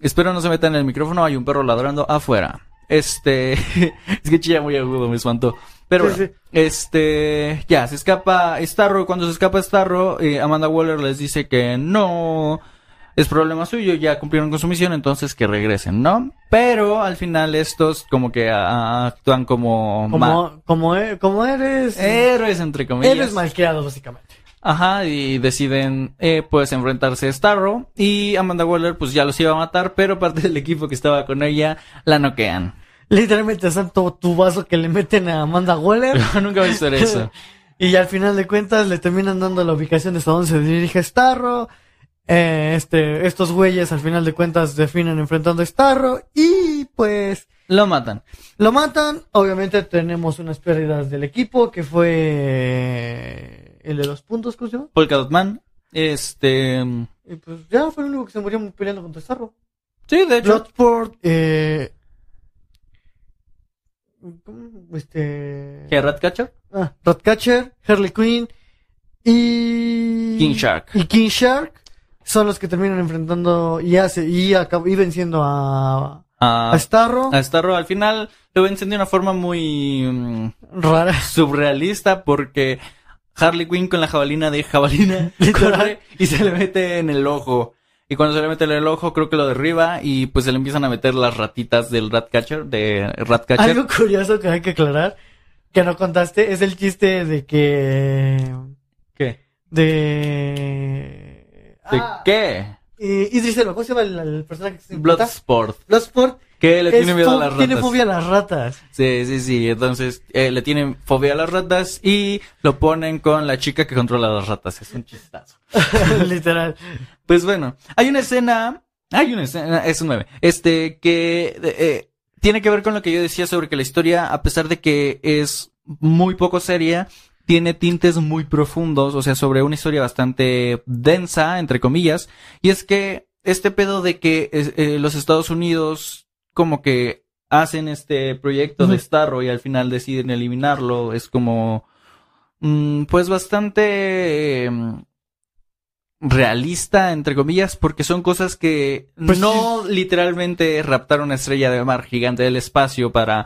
Speaker 1: Espero no se metan en el micrófono, hay un perro ladrando afuera. Este, (laughs) es que chilla muy agudo, me espantó. Pero
Speaker 2: Sí,
Speaker 1: bueno, este, ya, se escapa Starro, cuando se escapa Starro, eh, Amanda Waller les dice que no es problema suyo, ya cumplieron con su misión, entonces que regresen, ¿no? Pero al final estos como que ah, actúan como, ma-
Speaker 2: Como, como, e- como eres.
Speaker 1: héroes, entre comillas.
Speaker 2: eres malcriado, básicamente.
Speaker 1: Ajá, y deciden eh, pues enfrentarse a Starro y Amanda Waller pues ya los iba a matar, pero parte del equipo que estaba con ella la noquean.
Speaker 2: Literalmente santo tu vaso que le meten a Amanda Waller. (laughs)
Speaker 1: Nunca he visto eso. (laughs)
Speaker 2: y al final de cuentas le terminan dando la ubicación de hasta dónde se dirige Starro. Eh, este, estos güeyes al final de cuentas definen enfrentando a Starro. Y pues
Speaker 1: Lo matan.
Speaker 2: lo matan. Obviamente tenemos unas pérdidas del equipo que fue el de los puntos, ¿cómo se llama?
Speaker 1: Polka Dot Man. Este...
Speaker 2: Y pues ya fue el único que se murió peleando contra Starro.
Speaker 1: Sí, de hecho.
Speaker 2: Bloodsport, eh... ¿cómo? Este...
Speaker 1: ¿Qué, Ratcatcher?
Speaker 2: Ah, Ratcatcher, Harley Quinn y...
Speaker 1: King Shark.
Speaker 2: Y King Shark son los que terminan enfrentando y hace y, acab- y venciendo a,
Speaker 1: A,
Speaker 2: a Starro.
Speaker 1: a Starro al final lo vencen de una forma muy mm,
Speaker 2: Rara.
Speaker 1: surrealista porque Harley Quinn con la jabalina de jabalina (laughs) corre y se le mete en el ojo. Y cuando se le mete en el ojo, creo que lo derriba y pues se le empiezan a meter las ratitas del Ratcatcher, de Ratcatcher.
Speaker 2: Algo curioso que hay que aclarar, que no contaste, es el chiste de que...
Speaker 1: ¿Qué?
Speaker 2: De...
Speaker 1: ¿De
Speaker 2: Ah,
Speaker 1: qué?
Speaker 2: eh, Idris Elba, ¿cómo se llama el, el personaje que se
Speaker 1: Bloodsport.
Speaker 2: Bloodsport.
Speaker 1: Que le
Speaker 2: es
Speaker 1: tiene miedo a las ratas.
Speaker 2: Tiene fobia a las ratas.
Speaker 1: Sí, sí, sí. Entonces, eh, le tienen fobia a las ratas y lo ponen con la chica que controla las ratas. Es un chistazo. (laughs)
Speaker 2: Literal.
Speaker 1: Pues bueno, hay una escena, hay una escena, es un meme, este, que eh, tiene que ver con lo que yo decía sobre que la historia, a pesar de que es muy poco seria, tiene tintes muy profundos, o sea, sobre una historia bastante densa, entre comillas, y es que este pedo de que eh, eh, los Estados Unidos como que hacen este proyecto de. Starro y al final deciden eliminarlo, es como, mm, pues bastante... em, realista, entre comillas, porque son cosas que
Speaker 2: Pues
Speaker 1: no literalmente raptar una estrella de mar gigante del espacio para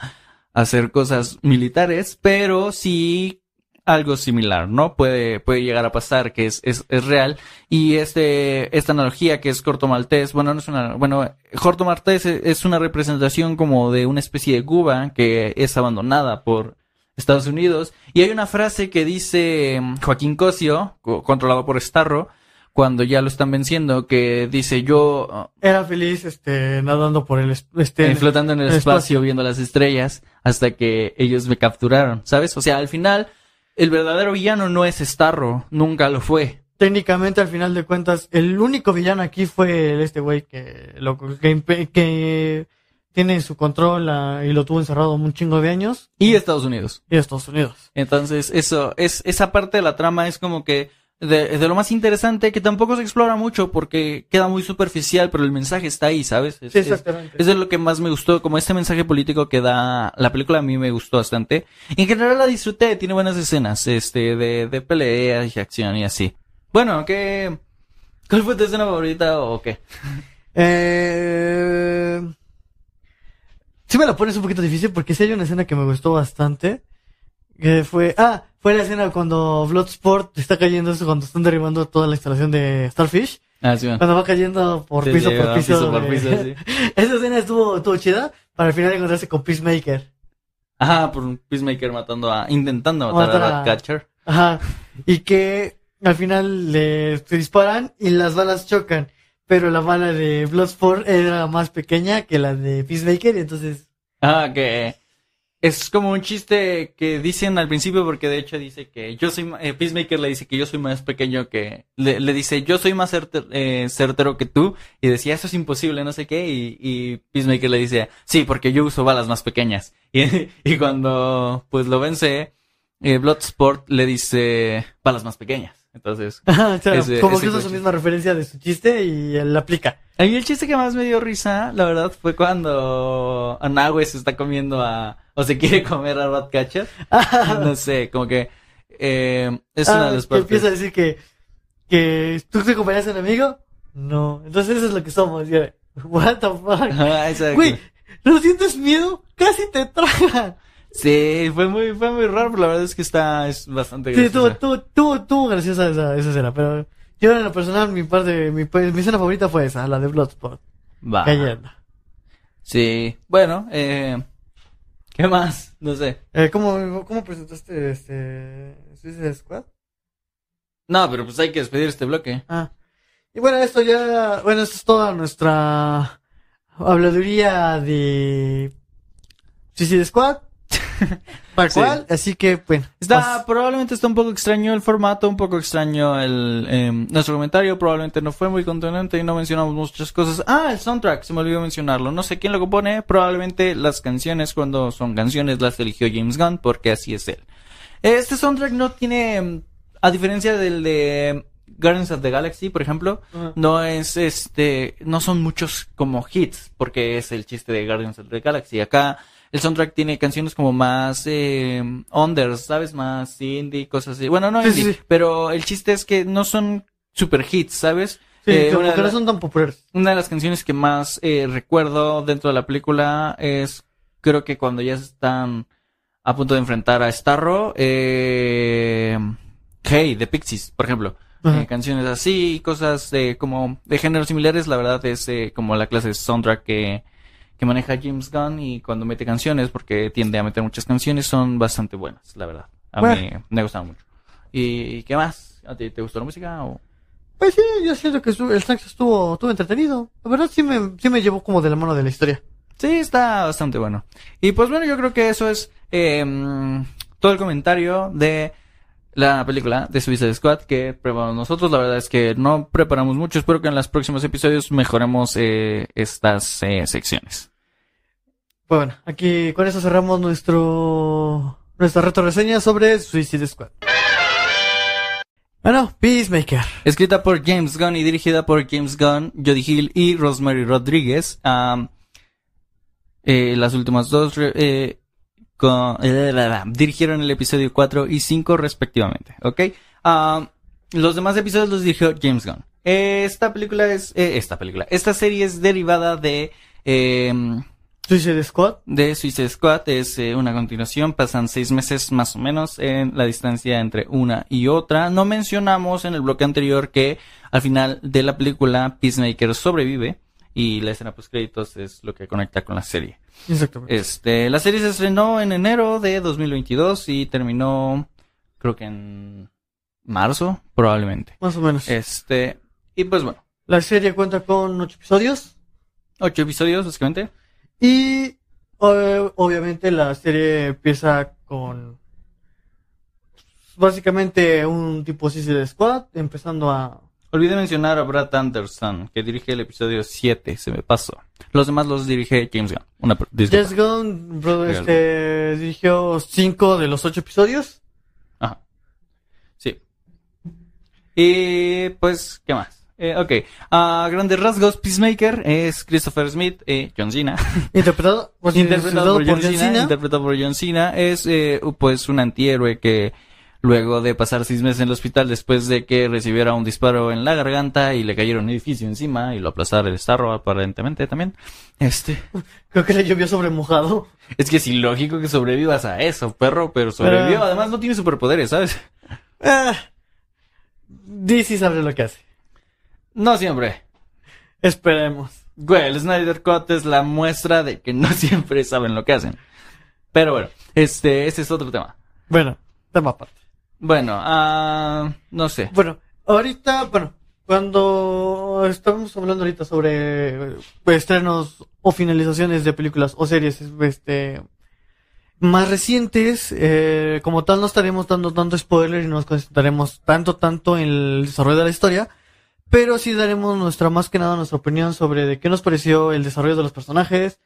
Speaker 1: hacer cosas militares, pero sí algo similar, ¿no? Puede, puede llegar a pasar, que es, es, es real. Y este, esta analogía que es corto maltés, bueno, no es una, bueno, corto maltés es- es una representación como de una especie de Cuba que es abandonada por Estados Unidos. Y hay una frase que dice mm, Joaquín Cosio, co- controlado por Starro, cuando ya lo están venciendo, que dice yo,
Speaker 2: Era feliz, este, nadando por el, es- este,
Speaker 1: eh, flotando en el
Speaker 2: el
Speaker 1: espacio,
Speaker 2: espacio.
Speaker 1: viendo las estrellas hasta que ellos me capturaron, ¿sabes? O sea, al final el verdadero villano no es Starro, nunca lo fue.
Speaker 2: técnicamente al final de cuentas, el único villano aquí fue este güey que, lo, que, impe- que tiene su control ah, y lo tuvo encerrado un chingo de años.
Speaker 1: Y Estados Unidos.
Speaker 2: Y Estados Unidos.
Speaker 1: Entonces, eso, es, esa parte de la trama es como que de, de lo más interesante que tampoco se explora mucho porque queda muy superficial, pero el mensaje está ahí, ¿sabes? Es,
Speaker 2: Sí,
Speaker 1: es-
Speaker 2: exactamente.
Speaker 1: es de lo que más me gustó, como este mensaje político que da la película a mí me gustó bastante. Y en general la disfruté, tiene buenas escenas, este, de, de peleas y acción y así. Bueno, ¿qué, cuál fue tu escena favorita o qué? (laughs)
Speaker 2: Eh... Sí me la pones un poquito difícil porque sí hay una escena que me gustó bastante. Que fue... Ah, fue la escena cuando Bloodsport está cayendo, eso cuando están derribando toda la instalación de Starfish.
Speaker 1: Ah, sí.
Speaker 2: Cuando va cayendo por
Speaker 1: Sí,
Speaker 2: piso
Speaker 1: sí,
Speaker 2: por
Speaker 1: va
Speaker 2: piso.
Speaker 1: piso por
Speaker 2: de-
Speaker 1: piso, sí. (laughs)
Speaker 2: Esa escena estuvo, estuvo chida para al final encontrarse con Peacemaker.
Speaker 1: Ajá, por un Peacemaker matando a, intentando matar,
Speaker 2: Matar
Speaker 1: a
Speaker 2: a-
Speaker 1: Ratcatcher.
Speaker 2: Ajá. Y que al final le se disparan y las balas chocan. Pero la bala de Bloodsport era más pequeña que la de Peacemaker, y entonces.
Speaker 1: Ah, que es como un chiste que dicen al principio porque de hecho dice que yo soy eh, Peacemaker le dice que yo soy más pequeño que le, le dice yo soy más certe- eh, certero que tú y decía eso es imposible no sé qué y, y Peacemaker le dice sí porque yo uso balas más pequeñas (laughs) y, y cuando pues lo vence eh, Bloodsport le dice balas más pequeñas entonces (laughs)
Speaker 2: o sea,
Speaker 1: Ese-
Speaker 2: como
Speaker 1: ese
Speaker 2: que usa su misma referencia de su chiste y él la aplica.
Speaker 1: a mí el chiste que más me dio risa, la verdad, fue cuando Anahue se está comiendo a, o se quiere comer a Ratcatcher. (laughs) No sé, como que, eh, es una
Speaker 2: Ah,
Speaker 1: de las partes.
Speaker 2: empieza a decir que, que tú te acompañas a un amigo. No, entonces eso es lo que somos. Y yo, (laughs) what the fuck. Güey, ¿no sientes miedo? Casi te tragan.
Speaker 1: Sí, fue muy, fue muy raro, pero la verdad es que está, es bastante
Speaker 2: Sí,
Speaker 1: graciosa.
Speaker 2: estuvo, estuvo, estuvo graciosa esa, esa escena, pero yo en lo personal, mi parte, mi, mi escena favorita fue esa, la de Bloodsport.
Speaker 1: Va.
Speaker 2: Cayendo.
Speaker 1: Sí, bueno, eh, ¿qué más? No sé.
Speaker 2: Eh, ¿cómo, ¿Cómo presentaste este Suicide Squad?
Speaker 1: No, pero pues hay que despedir este bloque.
Speaker 2: Ah. Y bueno, esto ya, bueno, esto es toda nuestra habladuría de Suicide Squad. Tal
Speaker 1: Sí.
Speaker 2: cual, así que, bueno.
Speaker 1: Está, probablemente está un poco extraño el formato, un poco extraño el, eh, nuestro comentario, probablemente no fue muy contundente y no mencionamos muchas cosas. Ah, el soundtrack, se me olvidó mencionarlo. No sé quién lo compone, probablemente las canciones, cuando son canciones, las eligió James Gunn, porque así es él. Este soundtrack no tiene, mm, a diferencia del de Guardians of the Galaxy, por ejemplo, no es este, no son muchos como hits, porque es el chiste de Guardians of the Galaxy. Acá el soundtrack tiene canciones como más eh, unders, ¿sabes? Más indie, cosas así. Bueno, no
Speaker 2: Sí,
Speaker 1: indie,
Speaker 2: sí, sí.
Speaker 1: pero el chiste es que no son super hits, ¿sabes?
Speaker 2: Sí,
Speaker 1: Eh, una, de la-
Speaker 2: son tan populares.
Speaker 1: una de las canciones que más eh, recuerdo dentro de la película es, creo que cuando ya están a punto de enfrentar a Starro, eh, Hey, de Pixies, por ejemplo. Eh, canciones así, cosas de como de géneros similares, la verdad es eh, como la clase de soundtrack que, que maneja James Gunn y cuando mete canciones, porque tiende a meter muchas canciones, son bastante buenas, la verdad. A
Speaker 2: Bueno.
Speaker 1: mí me gustaron mucho. ¿Y qué más? ¿A ti te gustó la música? O...
Speaker 2: Pues sí, yo siento que el Snacks estuvo, estuvo entretenido. La verdad sí me, sí me llevó como de la mano de la historia.
Speaker 1: Sí, está bastante bueno. Y pues bueno, yo creo que eso es eh, mm, todo el comentario de la película de Suicide Squad que preparamos nosotros. La verdad es que no preparamos mucho. Espero que en los próximos episodios mejoremos eh, estas eh, secciones.
Speaker 2: Pues bueno, aquí con eso cerramos nuestro, nuestra reto reseña sobre Suicide Squad. Bueno, Peacemaker.
Speaker 1: Escrita por James Gunn y dirigida por James Gunn, Jody Hill y Rosemary Rodríguez. Eh, las últimas dos eh, con- eh, la, la, dirigieron el episodio 4 y 5 respectivamente, ¿ok? Am, los demás episodios los dirigió James Gunn. Esta película es... eh, esta película. Esta serie es derivada de... em,
Speaker 2: Suicide Squad.
Speaker 1: de Suicide Squad es eh, una continuación, pasan seis meses más o menos en la distancia entre una y otra. No mencionamos en el bloque anterior que al final de la película Peacemaker sobrevive y la escena post créditos es lo que conecta con la serie.
Speaker 2: Exactamente.
Speaker 1: Este, la serie se estrenó en enero de 2022 y terminó creo que en marzo probablemente.
Speaker 2: Más o menos.
Speaker 1: Este, y pues bueno,
Speaker 2: La serie cuenta con ocho episodios.
Speaker 1: ocho episodios básicamente.
Speaker 2: Y o- obviamente la serie empieza con básicamente un tipo Suicide Squad, empezando a...
Speaker 1: Olvidé mencionar a Brad Anderson, que dirige el episodio 7, se me pasó. Los demás los dirige James Gunn. Una.
Speaker 2: Jess Gunn bro, este, dirigió cinco de los ocho episodios.
Speaker 1: Ajá. Sí. Y pues, ¿qué más? Eh, ok. A grandes rasgos, Peacemaker es Christopher Smith, eh, John Cena.
Speaker 2: Interpretado, pues, (laughs)
Speaker 1: interpretado por John Cena.
Speaker 2: Cena.
Speaker 1: Interpretado por John Cena. Es eh, pues un antihéroe que luego de pasar seis meses en el hospital después de que recibiera un disparo en la garganta y le cayera un edificio encima y lo aplastara el Starro aparentemente también. Este.
Speaker 2: Creo que le llovió sobre mojado.
Speaker 1: Es que es ilógico que sobrevivas a eso, perro, pero sobrevivió.
Speaker 2: Pero-
Speaker 1: Además no tiene superpoderes, ¿sabes?
Speaker 2: Ah, DC sabe lo que hace.
Speaker 1: No siempre.
Speaker 2: Esperemos.
Speaker 1: Güey, el Snyder Cut es la muestra de que no (laughs) siempre saben lo que hacen. Pero bueno, este, ese es otro tema.
Speaker 2: Bueno, tema aparte.
Speaker 1: Bueno, ah, no sé.
Speaker 2: Bueno, ahorita, bueno, cuando estamos hablando ahorita sobre pues, estrenos o finalizaciones de películas o series este más recientes, eh, como tal no estaremos dando tanto spoiler y nos concentraremos tanto tanto en el desarrollo de la historia, pero sí daremos nuestra más que nada nuestra opinión sobre de qué nos pareció el desarrollo de los personajes.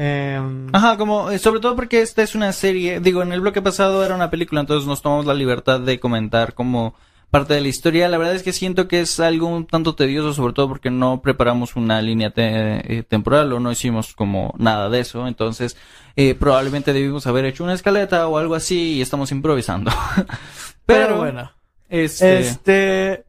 Speaker 2: Eh,
Speaker 1: Ajá, como, eh, sobre todo porque esta es una serie, digo, en el bloque pasado era una película, entonces nos tomamos la libertad de comentar como parte de la historia. La verdad es que siento que es algo un tanto tedioso, sobre todo porque no preparamos una línea te- eh, temporal o no hicimos como nada de eso. Entonces, eh, probablemente debimos haber hecho una escaleta o algo así y estamos improvisando. (laughs)
Speaker 2: pero,
Speaker 1: Pero,
Speaker 2: bueno,
Speaker 1: este,
Speaker 2: este,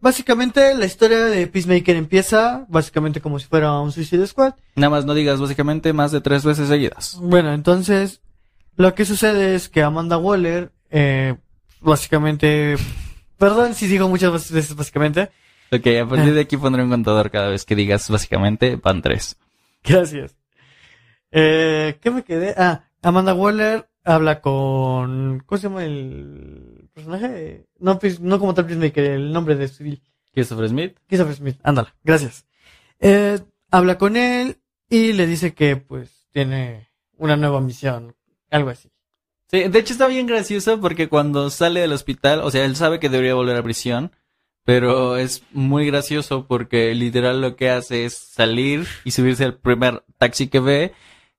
Speaker 2: básicamente la historia de Peacemaker empieza básicamente como si fuera un Suicide Squad.
Speaker 1: nada más no digas básicamente más de tres veces seguidas.
Speaker 2: Bueno, entonces, lo que sucede es que Amanda Waller, eh, básicamente, perdón si digo muchas veces básicamente,
Speaker 1: Ok, a partir de aquí pondré un contador cada vez que digas básicamente van tres.
Speaker 2: gracias. Eh, ¿qué me quedé? Ah, Amanda Waller habla con, ¿cómo se llama el personaje? No, pues, no como tal Peacemaker, el nombre de civil.
Speaker 1: Christopher Smith.
Speaker 2: Christopher Smith, ándala, gracias. Eh, habla con él y le dice que, pues, tiene una nueva misión, algo así.
Speaker 1: Sí, de hecho está bien gracioso porque cuando sale del hospital, o sea, él sabe que debería volver a prisión, pero es muy gracioso porque literal lo que hace es salir y subirse al primer taxi que ve,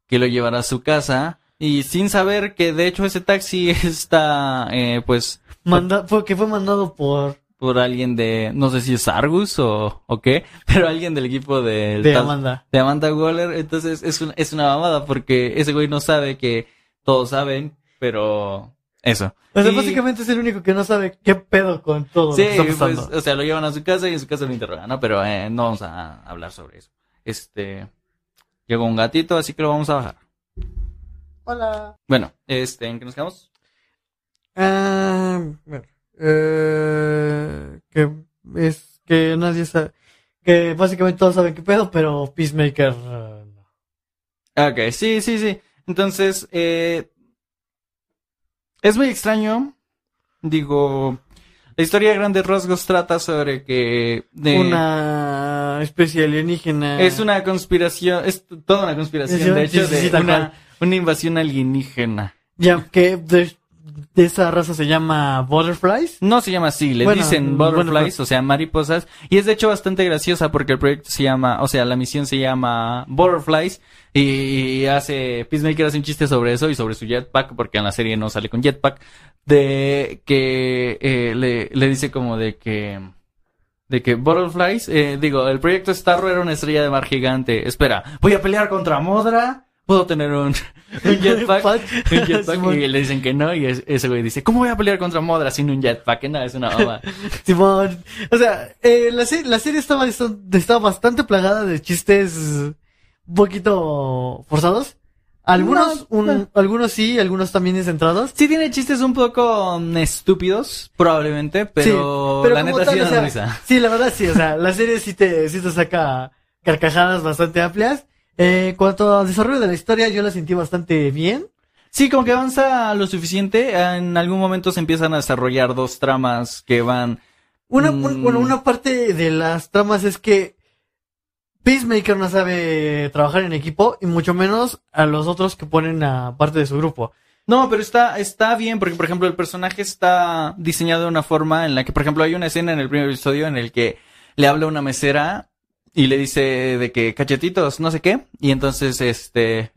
Speaker 1: que lo llevará a su casa, y sin saber que de hecho ese taxi (laughs) está, eh, pues,
Speaker 2: Manda, fue, que fue mandado por,
Speaker 1: por alguien de, no sé si es Argus o, o qué, (laughs) pero alguien del equipo
Speaker 2: de Amanda.
Speaker 1: de Amanda Waller, entonces es, un- es una mamada porque ese güey no sabe que todos saben, pero eso.
Speaker 2: O sea,
Speaker 1: Y-
Speaker 2: básicamente es el único que no sabe qué pedo con todo
Speaker 1: Sí,
Speaker 2: lo que está
Speaker 1: pues, o sea, lo llevan a su casa y en su casa lo interrogan, ¿no? Pero eh, no vamos a hablar sobre eso. Este, llegó un gatito, así que lo vamos a bajar.
Speaker 2: Hola.
Speaker 1: Bueno, este, ¿en qué nos quedamos?
Speaker 2: Ah, bueno, eh, que es que nadie sabe, que básicamente todos saben qué pedo, pero Peacemaker no.
Speaker 1: Ok, sí, sí, sí. Entonces, eh, es muy extraño. Digo, la historia de grandes rasgos trata sobre que de,
Speaker 2: una especie alienígena.
Speaker 1: es una conspiración, es toda una conspiración, de hecho,
Speaker 2: sí, sí,
Speaker 1: de
Speaker 2: tal
Speaker 1: una, una invasión alienígena.
Speaker 2: ya que de, de esa raza se llama Butterflies.
Speaker 1: No se llama así, le
Speaker 2: Bueno,
Speaker 1: dicen
Speaker 2: bueno,
Speaker 1: butterflies,
Speaker 2: pues-
Speaker 1: o sea, mariposas. Y es de hecho bastante graciosa porque el proyecto se llama, o sea, la misión se llama Butterflies. Y hace, Peacemaker hace un chiste sobre eso y sobre su jetpack, porque en la serie no sale con jetpack. De que eh, le, le dice como de que. De que Butterflies, eh, digo, el proyecto Starro era una estrella de mar gigante. Espera, voy a pelear contra Modra. Puedo tener un, (laughs) un jetpack. Un jetpack y le dicen que no, y es- ese güey dice, ¿cómo voy a pelear contra Modra sin un jetpack? No, es una mamá. (laughs)
Speaker 2: Simón. O sea, eh, la, se- la serie estaba, estaba bastante plagada de chistes un poquito forzados. Algunos,
Speaker 1: No,
Speaker 2: un-
Speaker 1: no.
Speaker 2: algunos sí, algunos también descentrados.
Speaker 1: Sí tiene chistes un poco mm, estúpidos, probablemente, pero,
Speaker 2: pero
Speaker 1: la neta
Speaker 2: tal,
Speaker 1: sí
Speaker 2: o sea,
Speaker 1: risa.
Speaker 2: Sí, la verdad sí, o sea, la serie sí te, sí te saca carcajadas bastante amplias. Eh, en cuanto al desarrollo de la historia, yo la sentí bastante bien.
Speaker 1: Sí, como que avanza lo suficiente. En algún momento se empiezan a desarrollar dos tramas que van...
Speaker 2: Una,
Speaker 1: Mm.
Speaker 2: un- bueno, una parte de las tramas es que Peacemaker no sabe trabajar en equipo y mucho menos a los otros que ponen a parte de su grupo.
Speaker 1: No, pero está, está bien, porque por ejemplo el personaje está diseñado de una forma en la que, por ejemplo, hay una escena en el primer episodio en el que le habla una mesera y le dice de que cachetitos, no sé qué, y entonces este,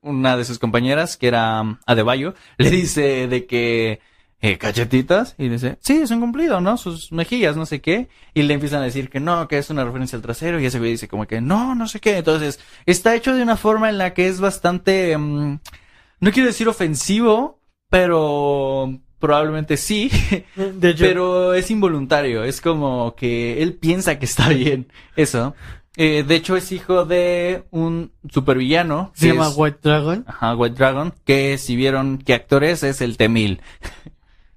Speaker 1: una de sus compañeras, que era um, Adebayo, (laughs) le dice de que eh, cachetitas, y dice, sí, es un cumplido, ¿no? Sus mejillas, no sé qué, y le empiezan a decir que no, que es una referencia al trasero, y ese güey dice como que no, no sé qué, entonces está hecho de una forma en la que es bastante... mm, no quiero decir ofensivo, pero probablemente sí. (laughs)
Speaker 2: De
Speaker 1: pero es involuntario. Es como que él piensa que está bien. Eso. Eh, de hecho, es hijo de un supervillano.
Speaker 2: se llama
Speaker 1: es-
Speaker 2: White Dragon.
Speaker 1: Ajá, White Dragon. Que si vieron qué actor es, es el T-1000. (laughs)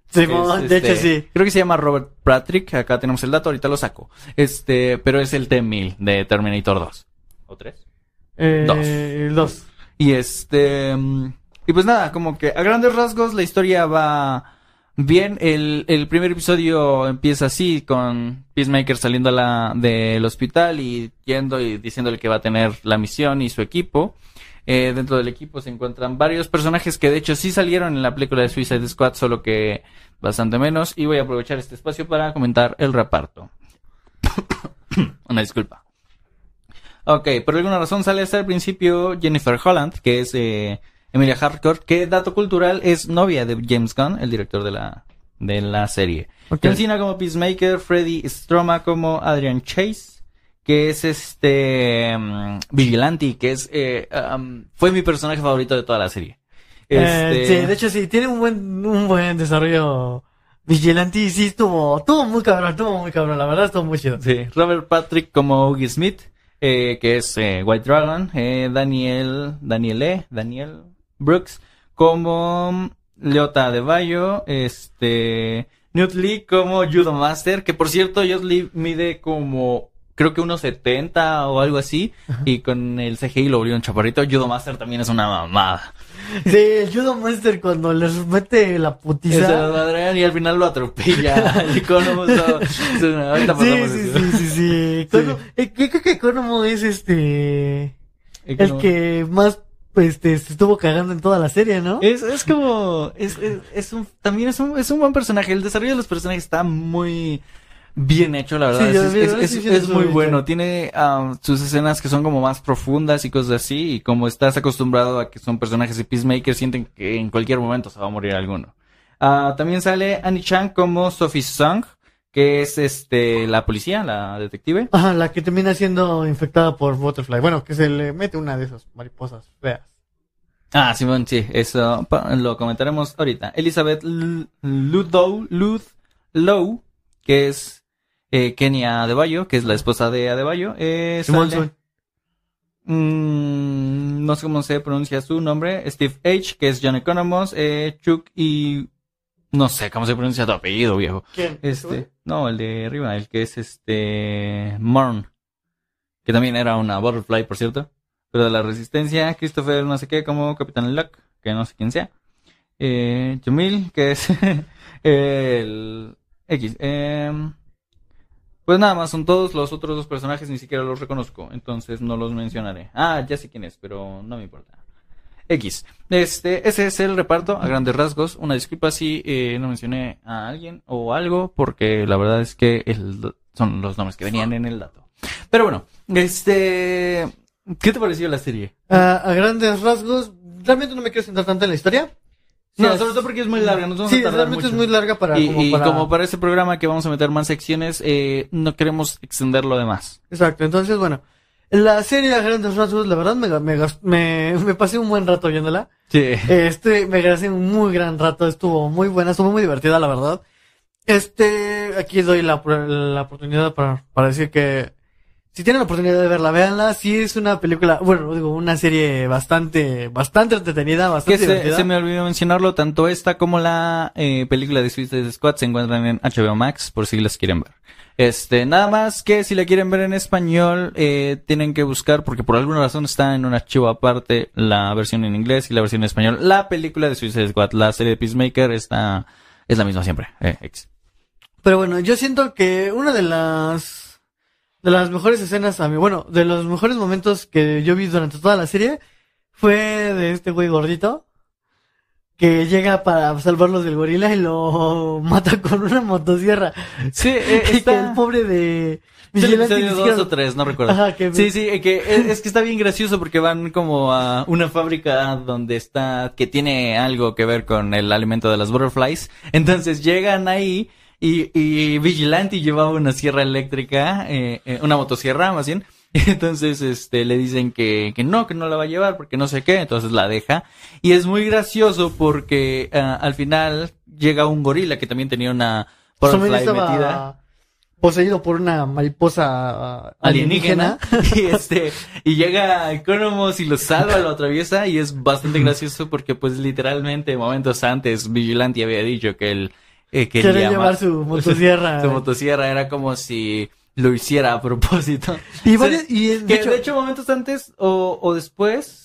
Speaker 2: Simón,
Speaker 1: Es,
Speaker 2: de
Speaker 1: este,
Speaker 2: hecho sí.
Speaker 1: Creo que se llama Robert Patrick. Acá tenemos el dato, ahorita lo saco. Este, pero es el T-1000 de Terminator 2. ¿O 3?
Speaker 2: Eh,
Speaker 1: Dos.
Speaker 2: el dos.
Speaker 1: Y este. mm, Y pues nada, como que a grandes rasgos la historia va. Bien, el, el primer episodio empieza así, con Peacemaker saliendo la, del hospital y yendo y diciéndole que va a tener la misión y su equipo. Eh, dentro del equipo se encuentran varios personajes que de hecho sí salieron en la película de Suicide Squad, solo que bastante menos. Y voy a aprovechar este espacio para comentar el reparto. (coughs) Una disculpa. Ok, por alguna razón sale hasta el principio Jennifer Holland, que es eh, Emilia Harcourt, que dato cultural es novia de James Gunn, el director de la, de la serie.
Speaker 2: Ok.
Speaker 1: John Cena como Peacemaker, Freddy Stroma como Adrian Chase, que es este mm, Vigilante, que es eh, um, fue mi personaje favorito de toda la serie.
Speaker 2: Eh,
Speaker 1: Este,
Speaker 2: sí, de hecho sí, tiene un buen, un buen desarrollo vigilante sí estuvo, estuvo muy cabrón, estuvo muy cabrón, la verdad estuvo muy chido.
Speaker 1: Sí, Robert Patrick como Huggy Smith, eh, que es eh, White Dragon, Daniel, Daniel E, Daniel Brooks como Leota de Bayo, este, Newt Lee como Judo Master, que por cierto, Newt Lee mide como, creo que unos 70 o algo así, y con el CGI lo volvió un chaparrito, Judo Master también es una mamada.
Speaker 2: Sí, el Judo Master cuando les mete la putiza.
Speaker 1: y al final lo atropella, (laughs) es una- ahorita
Speaker 2: Sí, sí, sí, sí, sí. Eh, creo que Economo es este, el que más, este, se estuvo cagando en toda la serie, ¿no?
Speaker 1: Es, es como, es, es, es un, también es un, es un buen personaje. El desarrollo de los personajes está muy bien hecho, la verdad.
Speaker 2: Sí,
Speaker 1: es,
Speaker 2: sí,
Speaker 1: muy bueno.
Speaker 2: hecho.
Speaker 1: Tiene ah, sus escenas que son como más profundas y cosas así. Y como estás acostumbrado a que son personajes de Peacemaker, sienten que en cualquier momento se va a morir alguno. Ah, también sale Annie Chang como Sophie Song, que es este la policía, la detective.
Speaker 2: Ajá, la que termina siendo infectada por Butterfly. Bueno, que se le mete una de esas mariposas feas.
Speaker 1: Ah, Simón, sí, eso lo comentaremos ahorita. Elizabeth Ludow, Ludlow, que es eh, Kenia Adebayo, que es la esposa de Adebayo. Eh,
Speaker 2: Simón
Speaker 1: sale-. Mm, no sé cómo se pronuncia su nombre. Steve H, que es John Economos. Eh, Chuck y... No sé cómo se pronuncia tu apellido, viejo.
Speaker 2: ¿Quién?
Speaker 1: Este, no, el de arriba, el que es este... Morn. Que también era una Butterfly, por cierto. Pero de la Resistencia, Christopher no sé qué, como Capitán Luck, que no sé quién sea. Eh, Jamil, que es (laughs) el X. Em, pues nada más, son todos los otros dos personajes, ni siquiera los reconozco, entonces no los mencionaré. Ah, ya sé quién es, pero no me importa. X. Este, ese es el reparto a grandes rasgos. Una disculpa si eh, no mencioné a alguien o algo, porque la verdad es que el- son los nombres que venían en el dato. Pero bueno, este, ¿qué te pareció la serie?
Speaker 2: A grandes rasgos, realmente no me quiero centrar tanto en la historia.
Speaker 1: No,
Speaker 2: Sí,
Speaker 1: sobre todo porque es muy larga, nos vamos
Speaker 2: Sí,
Speaker 1: a
Speaker 2: realmente
Speaker 1: mucho.
Speaker 2: es muy larga para,
Speaker 1: y,
Speaker 2: como
Speaker 1: y
Speaker 2: para...
Speaker 1: como para este programa que vamos a meter más secciones, eh, no queremos extenderlo de más.
Speaker 2: Exacto, entonces bueno, la serie a grandes rasgos, la verdad me, me, me, (laughs) me pasé un buen rato viéndola.
Speaker 1: Sí.
Speaker 2: Este, me gasté un muy gran rato, estuvo muy buena, estuvo muy divertida, la verdad. Este, aquí doy la, la oportunidad para, para decir que si tienen la oportunidad de verla, véanla. Sí es una película, bueno, digo, una serie bastante, bastante entretenida,
Speaker 1: Que
Speaker 2: bastante
Speaker 1: se,
Speaker 2: divertida.
Speaker 1: se me olvidó mencionarlo, tanto esta como la eh, película de Suicide Squad se encuentran en HBO Max, por si las quieren ver. Este, nada más que si la quieren ver en español, eh, tienen que buscar, porque por alguna razón está en un archivo aparte, la versión en inglés y la versión en español. La película de Suicide Squad, la serie de Peacemaker, está, es la misma siempre. Eh, ex.
Speaker 2: Pero bueno, yo siento que una de las de las mejores escenas a mí, bueno, de los mejores momentos que yo vi durante toda la serie fue de este güey gordito que llega para salvarlos del gorila y lo (laughs) mata con una motosierra.
Speaker 1: Sí, (laughs) eh,
Speaker 2: que
Speaker 1: está...
Speaker 2: el pobre de Vigilante
Speaker 1: dos o tres, no recuerdo.
Speaker 2: Ajá, que
Speaker 1: Sí, sí, eh, que es, es que está bien gracioso porque van como a una fábrica donde está, que tiene algo que ver con el alimento de las butterflies. Entonces llegan ahí y, y Vigilante llevaba una sierra eléctrica, eh, eh, una motosierra más bien. (laughs) Entonces, este, le dicen que, que no, que no la va a llevar porque no sé qué, entonces la deja. Y es muy gracioso porque ah, al final llega un gorila que también tenía una
Speaker 2: también
Speaker 1: butterfly
Speaker 2: estaba
Speaker 1: metida
Speaker 2: poseído por una mariposa ah,
Speaker 1: alienígena (laughs) y este y llega Economos y lo salva, lo atraviesa y es bastante (laughs) gracioso porque pues literalmente momentos antes Vigilante había dicho que él eh, quería
Speaker 2: Quiere llevar su motosierra. (laughs)
Speaker 1: su motosierra era como si lo hiciera a propósito.
Speaker 2: Y, de
Speaker 1: que
Speaker 2: hecho-
Speaker 1: de hecho momentos antes o, o después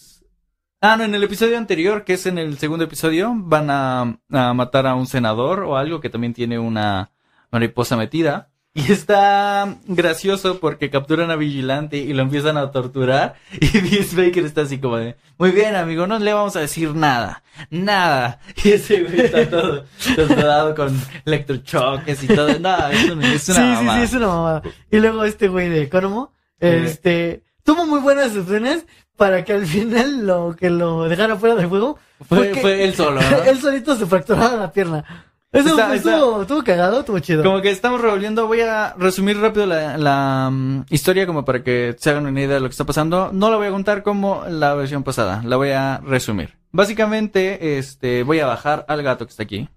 Speaker 1: Ah, no, en el episodio anterior, que es en el segundo episodio, van a, a matar a un senador o algo que también tiene una mariposa metida. Y está gracioso porque capturan a Vigilante y lo empiezan a torturar. (laughs) Y Peacemaker está así como de, muy bien amigo, no le vamos a decir nada, nada. (laughs) Y ese güey está todo torturado con electrochoques y todo. No, es, un- es una
Speaker 2: sí, sí,
Speaker 1: mamada.
Speaker 2: sí, es una mamada. Y luego este güey de Economo, este, tuvo muy buenas escenas para que al final lo que lo dejara fuera del juego
Speaker 1: Fue, fue él solo, ¿no? (laughs)
Speaker 2: él solito se fracturaba la pierna. Eso
Speaker 1: Está-
Speaker 2: estuvo, estuvo cagado, estuvo chido.
Speaker 1: Como que estamos revolviendo, voy a resumir rápido la, la, mm, historia como para que se hagan una idea de lo que está pasando. No la voy a contar como la versión pasada, la voy a resumir. Básicamente, este, voy a bajar al gato que está aquí.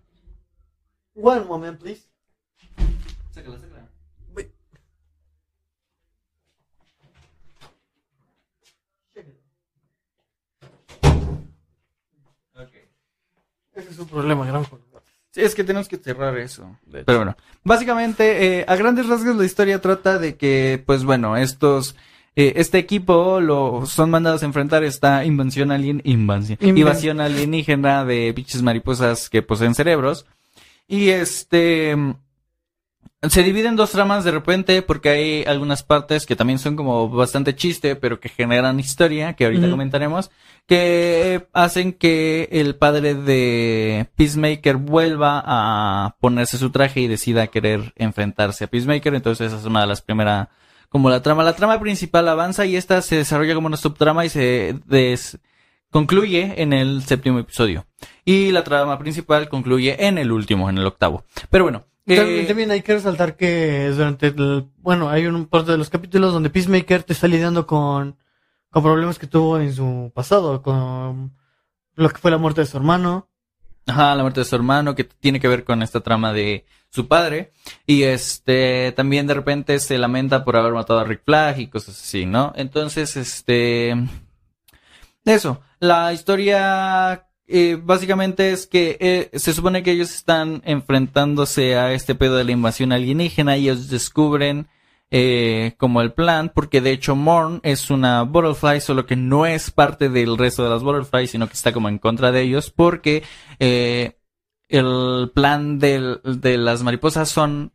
Speaker 2: One moment, please.
Speaker 1: Sácala, sácala.
Speaker 2: Ese es un problema grave.
Speaker 1: Sí, es que tenemos que cerrar eso. Pero bueno, básicamente, eh, a grandes rasgos la historia trata de que, pues bueno, estos, eh, este equipo lo son mandados a enfrentar esta invasión alien, invasión,
Speaker 2: Inven-
Speaker 1: invasión alienígena de bichos mariposas que poseen cerebros. Y este, se divide en dos tramas de repente porque hay algunas partes que también son como bastante chiste, pero que generan historia, que ahorita comentaremos, que hacen que el padre de Peacemaker vuelva a ponerse su traje y decida querer enfrentarse a Peacemaker. Entonces esa es una de las primeras, como la trama. La trama principal avanza y esta se desarrolla como una subtrama y se des- concluye en el séptimo episodio. Y la trama principal concluye en el último, en el octavo. Pero bueno.
Speaker 2: También,
Speaker 1: eh,
Speaker 2: también hay que resaltar que durante el, bueno, hay un parte de los capítulos donde Peacemaker te está lidiando con, con problemas que tuvo en su pasado, con lo que fue la muerte de su hermano.
Speaker 1: Ajá, la muerte de su hermano, que tiene que ver con esta trama de su padre. Y este, también de repente se lamenta por haber matado a Rick Flag y cosas así, ¿no? Entonces, este, eso, la historia, eh, básicamente es que eh, se supone que ellos están enfrentándose a este pedo de la invasión alienígena y ellos descubren eh, como el plan, porque de hecho Morn es una Butterfly, solo que no es parte del resto de las Butterflies, sino que está como en contra de ellos, porque eh, el plan de las mariposas son,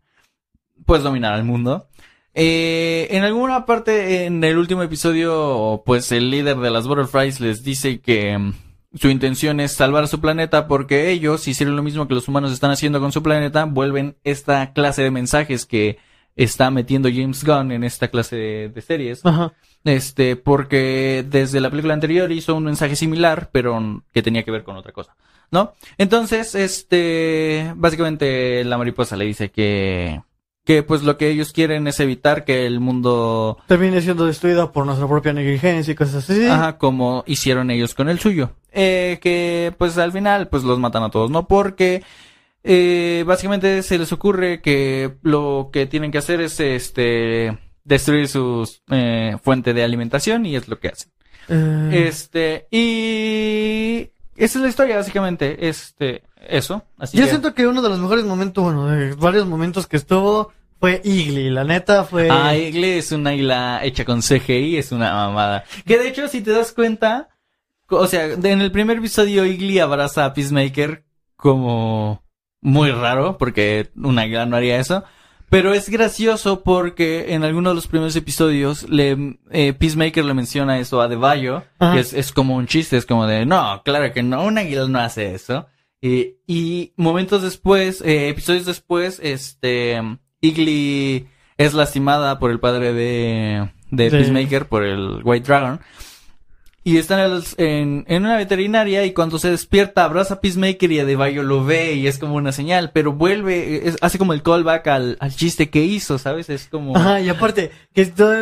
Speaker 1: pues, dominar al mundo. Eh, en alguna parte, en el último episodio, pues el líder de las Butterflies les dice que su intención es salvar a su planeta porque ellos hicieron lo mismo que los humanos están haciendo con su planeta, vuelven esta clase de mensajes que está metiendo James Gunn en esta clase de, de series.
Speaker 2: Ajá.
Speaker 1: Este, porque desde la película anterior hizo un mensaje similar, pero que tenía que ver con otra cosa, ¿no? Entonces, este, básicamente la mariposa le dice que, que pues lo que ellos quieren es evitar que el mundo,
Speaker 2: Termine siendo destruida por nuestra propia negligencia y cosas así.
Speaker 1: ajá, como hicieron ellos con el suyo. Eh, que pues al final pues los matan a todos, ¿no? Porque, eh, básicamente se les ocurre que lo que tienen que hacer es, este, destruir su eh, fuente de alimentación y es lo que hacen.
Speaker 2: Eh,
Speaker 1: Este, y esa es la historia, básicamente. Este, eso. Así
Speaker 2: yo
Speaker 1: que-
Speaker 2: siento que uno de los mejores momentos, bueno, de varios momentos que estuvo fue Igly. La neta fue...
Speaker 1: Ah, Igle es una isla hecha con CGI, es una mamada. Que de hecho, si te das cuenta, o sea, en el primer episodio Igly abraza a Peacemaker como muy raro, porque una águila no haría eso. Pero es gracioso porque en alguno de los primeros episodios le, eh, Peacemaker le menciona eso a Devallo,
Speaker 2: Ajá.
Speaker 1: que es, es como un chiste, es como de, no, claro que no, un águila no hace eso. Y, y momentos después, eh, episodios después, este, Igly es lastimada por el padre de, de
Speaker 2: De-
Speaker 1: Peacemaker, por el White Dragon. Y están en, en, en una veterinaria y cuando se despierta abraza a Peacemaker y Adebayo lo ve y es como una señal, pero vuelve, es- hace como el callback al, al chiste que hizo, ¿sabes? Es como...
Speaker 2: Ajá, y aparte, que, todo,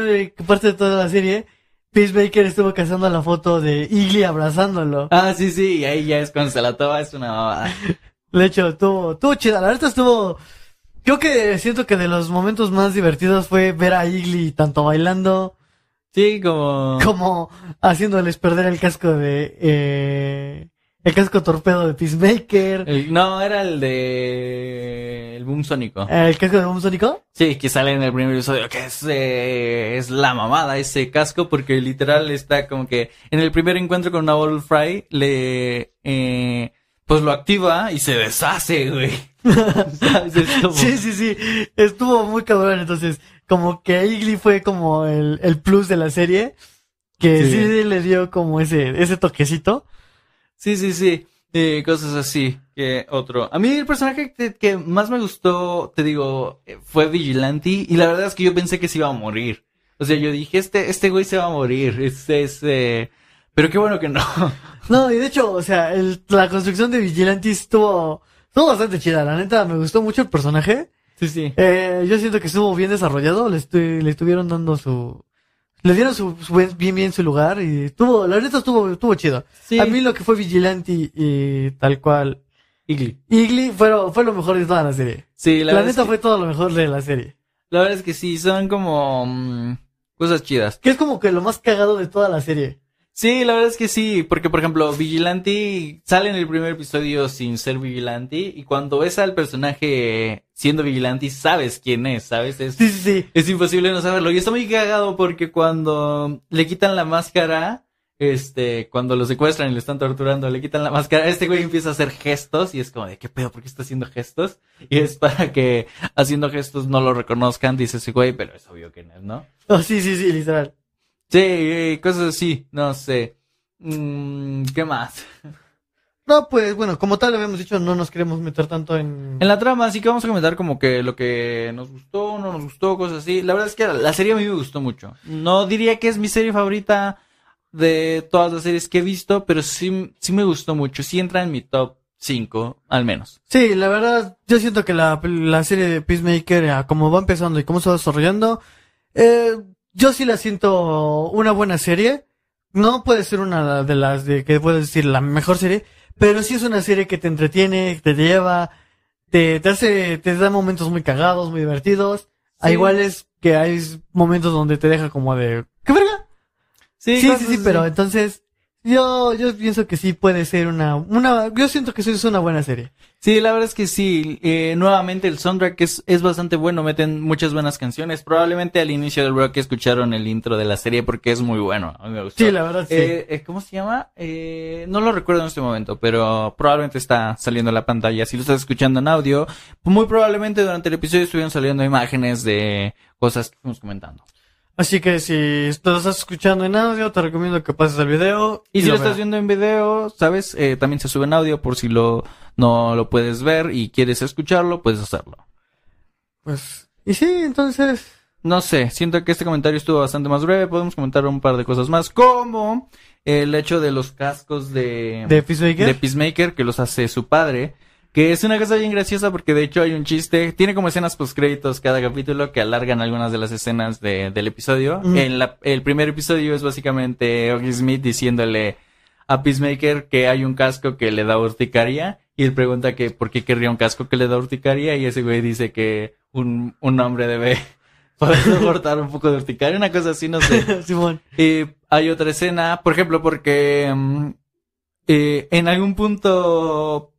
Speaker 2: parte de toda la serie, Peacemaker estuvo cazando la foto de Igly abrazándolo.
Speaker 1: Ah, sí, sí, y ahí ya es cuando se la toma, es una mamada. (laughs)
Speaker 2: De hecho, estuvo, estuvo chida. La verdad estuvo... Creo que siento que de los momentos más divertidos fue ver a Igly tanto bailando
Speaker 1: Sí, como...
Speaker 2: como haciéndoles perder el casco de... Eh, El casco torpedo de Peacemaker.
Speaker 1: El- no, era el de... El boom sónico.
Speaker 2: El casco de Boom Sónico.
Speaker 1: Sí, que sale en el primer episodio, que es, eh, es la mamada ese casco, porque literal está como que en el primer encuentro con una Ball Fry, le, eh, pues lo activa y se deshace, güey.
Speaker 2: Sí, sí, sí. Estuvo muy cabrón. Entonces, como que Igly fue como el, el plus de la serie. Que
Speaker 1: Sí.
Speaker 2: sí. le dio como ese, ese toquecito.
Speaker 1: Sí, sí, sí. Eh, cosas así. Que otro. A mí el personaje que, que más me gustó, te digo, fue Vigilante. Y la verdad es que yo pensé que se iba a morir. O sea, yo dije, este, este güey se va a morir. Este, este. Pero qué bueno que no.
Speaker 2: No, y de hecho, o sea, el- la construcción de Vigilante estuvo, estuvo bastante chida. La neta, me gustó mucho el personaje.
Speaker 1: Sí, sí.
Speaker 2: Eh, yo siento que estuvo bien desarrollado. Le, estu- le estuvieron dando su, le dieron su, bien, bien su lugar. Y estuvo, la neta estuvo, estuvo chido.
Speaker 1: Sí.
Speaker 2: A mí lo que fue Vigilante y, y tal cual.
Speaker 1: Igly.
Speaker 2: Igly fue, fue lo mejor de toda la serie.
Speaker 1: Sí,
Speaker 2: La,
Speaker 1: la,
Speaker 2: neta
Speaker 1: es que,
Speaker 2: fue todo lo mejor de la serie.
Speaker 1: la verdad es que sí, son como mm, cosas chidas.
Speaker 2: Que es como que lo más cagado de toda la serie.
Speaker 1: Sí, la verdad es que sí, porque por ejemplo, Vigilante sale en el primer episodio sin ser Vigilante y cuando ves al personaje siendo Vigilante sabes quién es, ¿sabes? Es,
Speaker 2: Sí, sí, sí.
Speaker 1: es imposible no saberlo. Y está muy cagado porque cuando le quitan la máscara, este, cuando lo secuestran y lo están torturando, le quitan la máscara, este güey empieza a hacer gestos y es como de, ¿qué pedo? ¿Por qué está haciendo gestos? Y es para que haciendo gestos no lo reconozcan, dice ese güey, pero es obvio que no es, ¿no?
Speaker 2: Oh, sí, sí, sí, literal.
Speaker 1: Sí, eh, cosas así, no sé. Mm, ¿Qué más? (laughs)
Speaker 2: No, pues bueno, como tal habíamos dicho, no nos queremos meter tanto en...
Speaker 1: En la trama, así que vamos a comentar como que lo que nos gustó, no nos gustó, cosas así. La verdad es que la serie a mí me gustó mucho. No diría que es mi serie favorita de todas las series que he visto, pero sí, sí me gustó mucho. Sí entra en mi top 5, al menos.
Speaker 2: Sí, la verdad, yo siento que la, la serie de Peacemaker, como va empezando y cómo se va desarrollando, eh, yo sí la siento una buena serie. No puede ser una de las de que puedes decir la mejor serie, pero sí es una serie que te entretiene, te lleva, te, te hace, te da momentos muy cagados, muy divertidos. A
Speaker 1: Sí.
Speaker 2: igual es que hay momentos donde te deja como de, ¿qué verga? Sí, sí,
Speaker 1: cosas
Speaker 2: sí, pero entonces, yo, yo pienso que sí puede ser una, una, yo siento que sí es una buena serie.
Speaker 1: Sí, la verdad es que sí. Eh, nuevamente el soundtrack es, es bastante bueno, meten muchas buenas canciones. Probablemente al inicio del bloque escucharon el intro de la serie porque es muy bueno. A mí me gustó.
Speaker 2: Sí, la verdad, sí.
Speaker 1: Eh, eh, ¿Cómo se llama? Eh, no lo recuerdo en este momento, pero probablemente está saliendo en la pantalla. Si lo estás escuchando en audio, muy probablemente durante el episodio estuvieron saliendo imágenes de cosas que fuimos comentando.
Speaker 2: Así que si estás escuchando en audio, te recomiendo que pases al video.
Speaker 1: Y si lo estás viendo en video, ¿sabes? Eh, también se sube en audio por si lo no lo puedes ver y quieres escucharlo, puedes hacerlo.
Speaker 2: Pues, y sí, entonces,
Speaker 1: No sé, siento que este comentario estuvo bastante más breve. Podemos comentar un par de cosas más, como el hecho de los cascos de,
Speaker 2: de Peacemaker.
Speaker 1: de Peacemaker, que los hace su padre. Que es una cosa bien graciosa porque de hecho hay un chiste. Tiene como escenas post créditos cada capítulo que alargan algunas de las escenas de- del episodio.
Speaker 2: Ujú.
Speaker 1: En la- el primer episodio es básicamente Oggy Smith diciéndole a Peacemaker que hay un casco que le da urticaria. Y él pregunta que por qué querría un casco que le da urticaria. Y ese güey dice que un, un hombre debe (laughs) poder soportar un poco de urticaria. Una cosa así, no sé. (laughs)
Speaker 2: Simón.
Speaker 1: Y hay otra escena, por ejemplo, porque mm, eh, en algún punto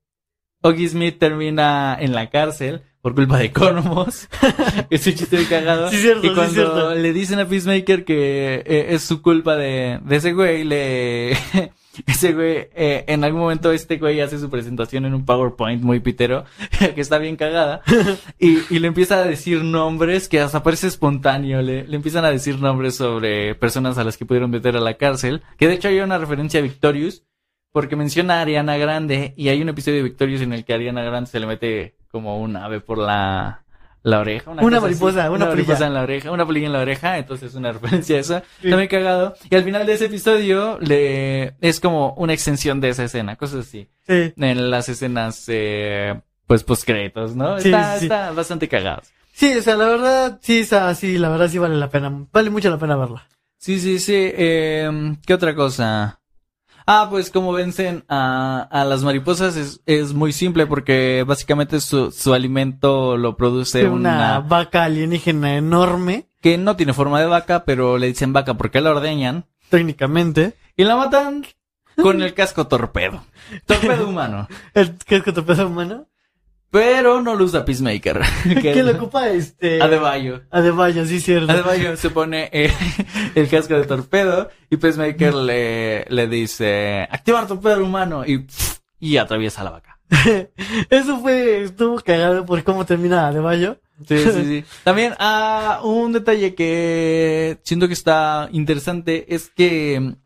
Speaker 1: Oggy Smith termina en la cárcel por culpa de Cosmos. (laughs) es un chiste muy cagado.
Speaker 2: Sí, cierto,
Speaker 1: y
Speaker 2: sí,
Speaker 1: cuando
Speaker 2: cierto.
Speaker 1: le dicen a Peacemaker que eh, es su culpa de, de ese güey, le... (laughs) Ese güey, eh, en algún momento este güey hace su presentación en un PowerPoint muy pitero, (laughs) que está bien cagada, y, y le empieza a decir nombres que hasta parece espontáneo, le, le empiezan a decir nombres sobre personas a las que pudieron meter a la cárcel, que de hecho hay una referencia a Victorious, porque menciona a Ariana Grande, y hay un episodio de Victorious en el que a Ariana Grande se le mete como un ave por la, la oreja.
Speaker 2: Una
Speaker 1: cosa
Speaker 2: mariposa,
Speaker 1: así,
Speaker 2: una
Speaker 1: mariposa en la oreja, una polilla en la oreja, entonces una (laughs) referencia a eso.
Speaker 2: Sí.
Speaker 1: Está muy cagado. Y al final de ese episodio le es como una extensión de esa escena, cosas así.
Speaker 2: Sí.
Speaker 1: En las escenas, eh, pues, postcréditos, ¿no?
Speaker 2: Sí,
Speaker 1: está,
Speaker 2: sí.
Speaker 1: está bastante cagado.
Speaker 2: Sí, o sea, la verdad, sí, esa, sí, la verdad sí vale la pena. Vale mucho la pena verla.
Speaker 1: Sí, sí, sí. Eh, ¿Qué otra cosa? Ah, pues como vencen a, a las mariposas es, es muy simple porque básicamente su, su alimento lo produce
Speaker 2: una...
Speaker 1: una,
Speaker 2: vaca alienígena enorme,
Speaker 1: que no tiene forma de vaca, pero le dicen vaca porque la ordeñan
Speaker 2: técnicamente.
Speaker 1: y la matan con el casco torpedo. Torpedo humano. (laughs)
Speaker 2: ¿El casco torpedo humano?
Speaker 1: Pero no lo usa Peacemaker. (laughs) (laughs)
Speaker 2: ¿Qué lo ocupa este?
Speaker 1: Adebayo.
Speaker 2: Adebayo, sí, cierto.
Speaker 1: Adebayo se pone eh, (laughs) el casco de torpedo y Peacemaker le, le dice, activar torpedo humano y, y atraviesa la vaca.
Speaker 2: Eso fue, estuvo cagado por cómo termina Adebayo.
Speaker 1: Sí, sí, sí. También, ah, un detalle que siento que está interesante es que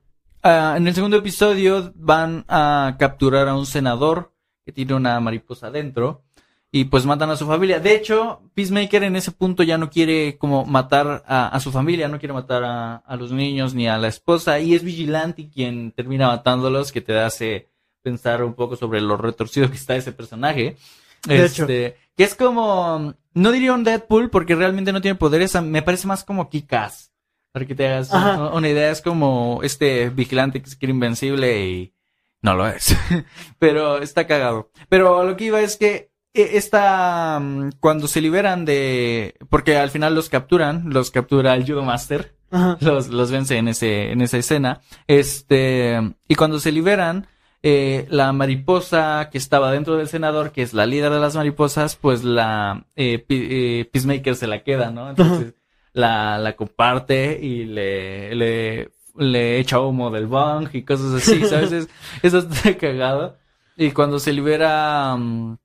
Speaker 1: ah, en el segundo episodio van a capturar a un senador que tiene una mariposa adentro y pues matan a su familia. De hecho, Peacemaker en ese punto ya no quiere como matar a, su familia, no quiere matar a, a, los niños ni a la esposa y es Vigilante quien termina matándolos que te hace pensar un poco sobre lo retorcido que está ese personaje.
Speaker 2: De
Speaker 1: este, hecho. Que es como, no diría un Deadpool porque realmente no tiene poderes, me parece más como Kikas. Para que te hagas una idea, es como este vigilante que se quiere invencible y no lo es. (laughs) Pero está cagado. Pero lo que iba es que esta, mm, cuando se liberan de, porque al final los capturan, los captura el Judo Master, los, los vence en ese, en esa escena, este, y cuando se liberan, eh, la mariposa que estaba dentro del senador, que es la líder de las mariposas, pues la eh, eh Peacemaker se la queda, ¿no? Entonces la, la comparte y le, le, le echa humo del bong y cosas así, ¿sabes? (laughs) eso está cagado. Y cuando se libera... Mm,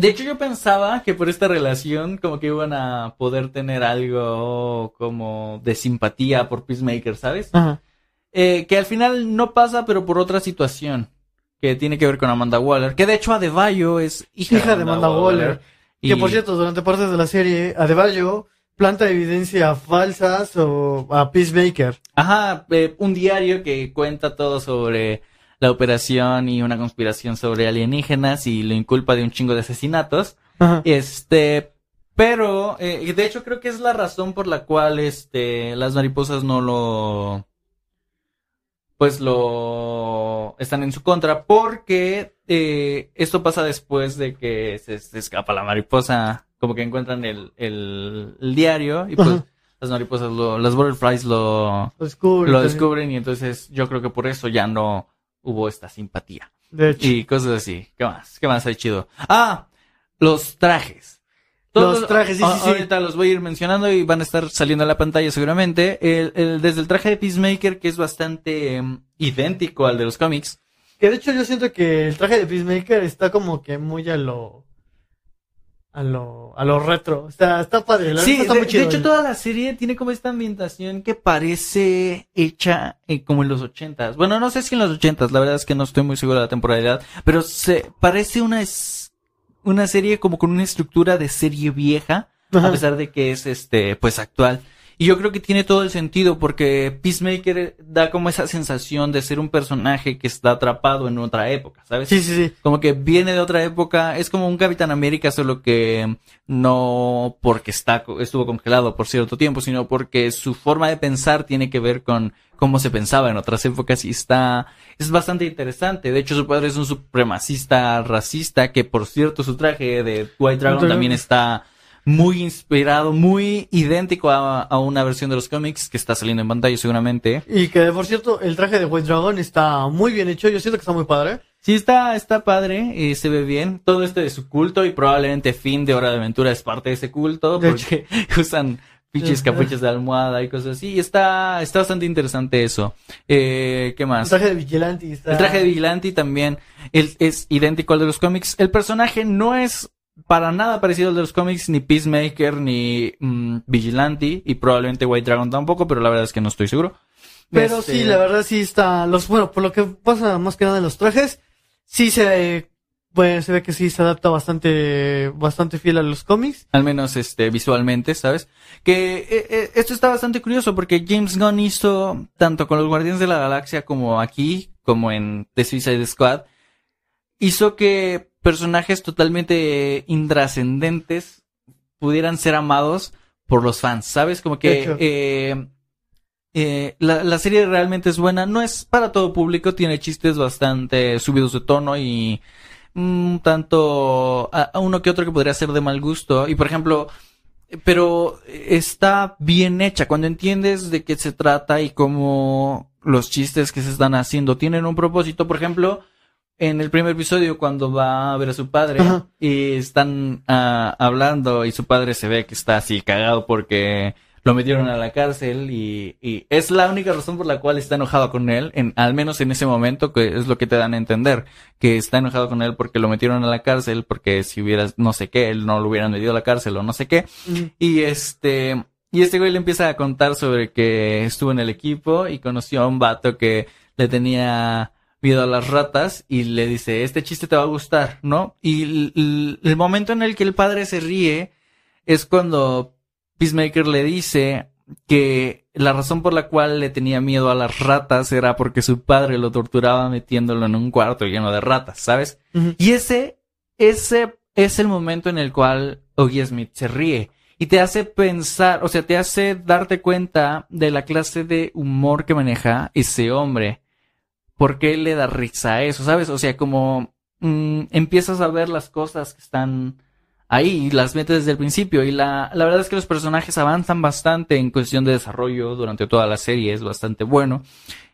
Speaker 1: de hecho, yo pensaba que por esta relación como que iban a poder tener algo como de simpatía por Peacemaker, ¿sabes? Eh, que al final no pasa, pero por otra situación que tiene que ver con Amanda Waller, que de hecho Adebayo es
Speaker 2: hija, de Amanda, Waller. Que por cierto, durante partes de la serie, Adebayo planta evidencia falsas o a Peacemaker.
Speaker 1: Ajá, eh, un diario que cuenta todo sobre la operación y una conspiración sobre alienígenas y lo inculpa de un chingo de asesinatos. Este, pero, eh, de hecho creo que es la razón por la cual, este, las mariposas no lo, pues lo están en su contra porque eh, esto pasa después de que se, escapa la mariposa, como que encuentran el, el, diario y pues las mariposas, lo, las butterflies lo, lo descubren y entonces yo creo que por eso ya no hubo esta simpatía.
Speaker 2: De hecho.
Speaker 1: Y cosas así. ¿Qué más? ¿Qué más hay chido? Ah, los trajes
Speaker 2: los trajes, sí, sí,
Speaker 1: Ahorita los voy a ir mencionando y van a estar saliendo a la pantalla seguramente. El, desde el traje de Peacemaker, que es bastante em, idéntico al de los cómics.
Speaker 2: Que de hecho yo siento que el traje de Peacemaker está como que muy a lo... A lo, a lo retro. Está, está padre.
Speaker 1: sí, está de, muy chido, de, hecho toda la serie tiene como esta ambientación que parece hecha eh, como en los ochentas. Bueno, no sé si en los ochentas, la verdad es que no estoy muy seguro de la temporalidad, pero se parece una una serie como con una estructura de serie vieja, a pesar de que es este, pues actual. Y yo creo que tiene todo el sentido porque Peacemaker da como esa sensación de ser un personaje que está atrapado en otra época, ¿sabes?
Speaker 2: Sí, sí, sí.
Speaker 1: Como que viene de otra época, es como un Capitán América, solo que no porque está, estuvo congelado por cierto tiempo, sino porque su forma de pensar tiene que ver con cómo se pensaba en otras épocas y está, es bastante interesante. De hecho, su padre es un supremacista racista que por cierto su traje de White Dragon también está muy inspirado, muy idéntico a, una versión de los cómics que está saliendo en pantalla seguramente.
Speaker 2: Y que, por cierto, el traje de White Dragon está muy bien hecho. Yo siento que está muy padre.
Speaker 1: Sí, está, está padre, y se ve bien. Todo esto de su culto y probablemente fin de Hora de Aventura es parte de ese culto porque (laughs) usan pinches capuchas de almohada y cosas así. Y está, está bastante interesante eso. Eh, ¿Qué más?
Speaker 2: El traje de Vigilante
Speaker 1: El traje de Vigilante también es idéntico al de los cómics. El personaje no es para nada parecido al de los cómics, ni Peacemaker, ni mm, Vigilante, y probablemente White Dragon tampoco, pero la verdad es que no estoy seguro.
Speaker 2: Pero sí, este, la verdad sí está, los, bueno, por lo que pasa más que nada en los trajes, sí se, pues se ve que sí se adapta bastante, bastante fiel a los cómics.
Speaker 1: Al menos, este, visualmente, ¿sabes? Que eh, eh, esto está bastante curioso porque James Gunn hizo, tanto con los Guardianes de la Galaxia como aquí, como en The Suicide Squad, hizo que personajes totalmente intrascendentes pudieran ser amados por los fans, ¿sabes? Como que eh, eh, la, serie realmente es buena, no es para todo público, tiene chistes bastante subidos de tono y un tanto a, uno que otro que podría ser de mal gusto. Y por ejemplo, pero está bien hecha cuando entiendes de qué se trata y cómo los chistes que se están haciendo tienen un propósito. Por ejemplo, en el primer episodio cuando va a ver a su padre
Speaker 2: Ajá.
Speaker 1: y están ah, hablando y su padre se ve que está así cagado porque lo metieron a la cárcel y, y es la única razón por la cual está enojado con él, en, al menos en ese momento, que es lo que te dan a entender, que está enojado con él porque lo metieron a la cárcel, porque si hubieras no sé qué, él no lo hubieran metido a la cárcel o no sé qué. Y este, y este güey le empieza a contar sobre que estuvo en el equipo y conoció a un vato que le tenía miedo a las ratas y le dice, este chiste te va a gustar, ¿no? Y el, momento en el que el padre se ríe es cuando Peacemaker le dice que la razón por la cual le tenía miedo a las ratas era porque su padre lo torturaba metiéndolo en un cuarto lleno de ratas, ¿sabes? Y ese, ese es el momento en el cual Oggy Smith se ríe. Y te hace pensar, o sea, te hace darte cuenta de la clase de humor que maneja ese hombre. ¿Por qué le da risa eso? ¿Sabes? O sea, como mm, empiezas a ver las cosas que están ahí y las metes desde el principio. Y la, la verdad es que los personajes avanzan bastante en cuestión de desarrollo durante toda la serie. Es bastante bueno.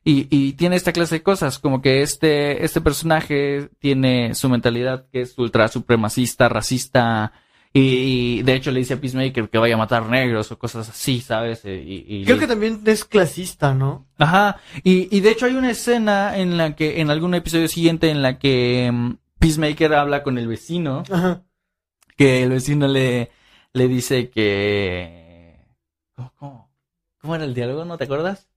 Speaker 1: Y, y tiene esta clase de cosas, como que este, este personaje tiene su mentalidad que es ultra supremacista, racista, y, y de hecho le dice a Peacemaker que vaya a matar negros o cosas así, ¿sabes? Eh, Y, y-
Speaker 2: Creo que también es clasista, ¿no?
Speaker 1: Ajá, y, y de hecho hay una escena en la que, en algún episodio siguiente, en la que mm, Peacemaker habla con el vecino,
Speaker 2: Ajá.
Speaker 1: que el vecino le, le dice que... ¿Cómo, cómo? ¿Cómo era el diálogo? ¿No te acuerdas?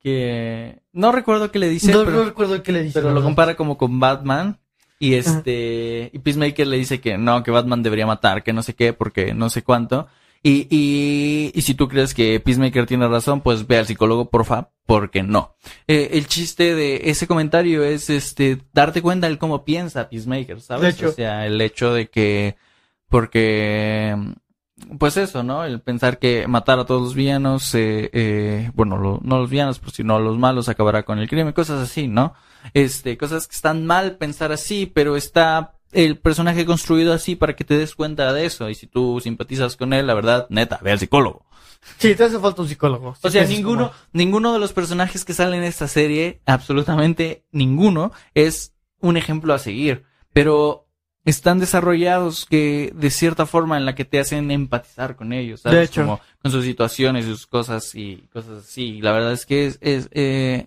Speaker 1: Que... No recuerdo qué le dice,
Speaker 2: no,
Speaker 1: pero...
Speaker 2: no recuerdo qué le dice.
Speaker 1: Pero lo compara como con Batman. Y este, y Peacemaker le dice que no, que Batman debería matar, que no sé qué, porque no sé cuánto. Y, y, y si tú crees que Peacemaker tiene razón, pues ve al psicólogo, porfa, porque no. Eh, el chiste de ese comentario es, este, darte cuenta de cómo piensa Peacemaker, ¿sabes? O sea, el hecho de que, porque, pues eso, ¿no? El pensar que matar a todos los villanos, eh, eh, bueno, lo- no los villanos, pues sino a los malos acabará con el crimen, cosas así, ¿no? Este, cosas que están mal pensar así, pero está el personaje construido así para que te des cuenta de eso. Y si tú simpatizas con él, la verdad, neta, ve al psicólogo.
Speaker 2: Sí, te hace falta un psicólogo.
Speaker 1: O sea, ninguno,
Speaker 2: como-
Speaker 1: ninguno de los personajes que salen en esta serie, absolutamente ninguno, es un ejemplo a seguir. Pero están desarrollados que, de cierta forma, en la que te hacen empatizar con ellos, ¿sabes?
Speaker 2: De hecho.
Speaker 1: Como con sus situaciones, sus cosas y cosas así. La verdad es que es, es, eh,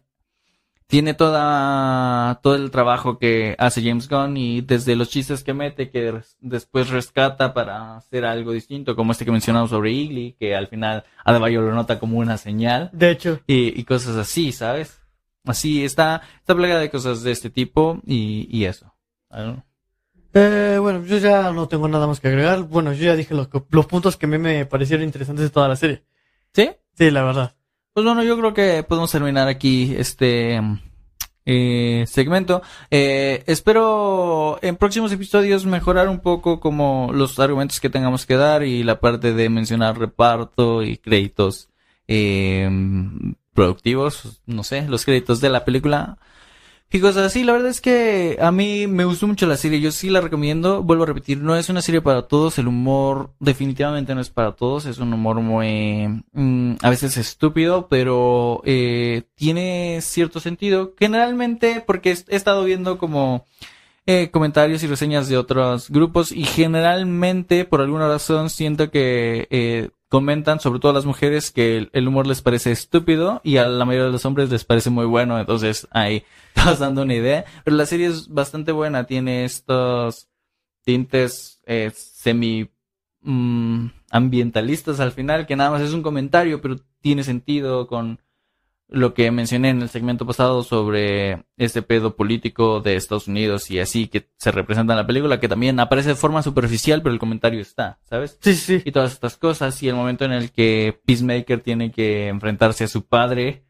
Speaker 1: tiene toda, todo el trabajo que hace James Gunn y desde los chistes que mete, que res- después rescata para hacer algo distinto, como este que mencionamos sobre Igly, que al final Adebayo lo nota como una señal
Speaker 2: De hecho.
Speaker 1: y, y cosas así, ¿sabes? Así está, está plagada de cosas de este tipo y, y eso.
Speaker 2: Eh, bueno, yo ya no tengo nada más que agregar. Bueno, yo ya dije los, los puntos que a mí me parecieron interesantes de toda la serie.
Speaker 1: ¿Sí?
Speaker 2: Sí, la verdad.
Speaker 1: Pues bueno, yo creo que podemos terminar aquí este eh, segmento. Eh, espero en próximos episodios mejorar un poco como los argumentos que tengamos que dar y la parte de mencionar reparto y créditos eh, productivos, no sé, los créditos de la película. Y cosas así, la verdad es que a mí me gustó mucho la serie, yo sí la recomiendo, vuelvo a repetir, no es una serie para todos, el humor definitivamente no es para todos, es un humor muy, mm, a veces estúpido, pero eh, tiene cierto sentido, generalmente porque he estado viendo como eh, comentarios y reseñas de otros grupos y generalmente por alguna razón siento que eh, comentan, sobre todo a las mujeres, que el, humor les parece estúpido y a la mayoría de los hombres les parece muy bueno, entonces ahí (laughs) vas dando una idea. Pero la serie es bastante buena, tiene estos tintes eh, semi mm, ambientalistas al final, que nada más es un comentario, pero tiene sentido con lo que mencioné en el segmento pasado sobre este pedo político de Estados Unidos y así que se representa en la película, que también aparece de forma superficial, pero el comentario está, ¿sabes?
Speaker 2: Sí, sí,
Speaker 1: y todas estas cosas y el momento en el que Peacemaker tiene que enfrentarse a su padre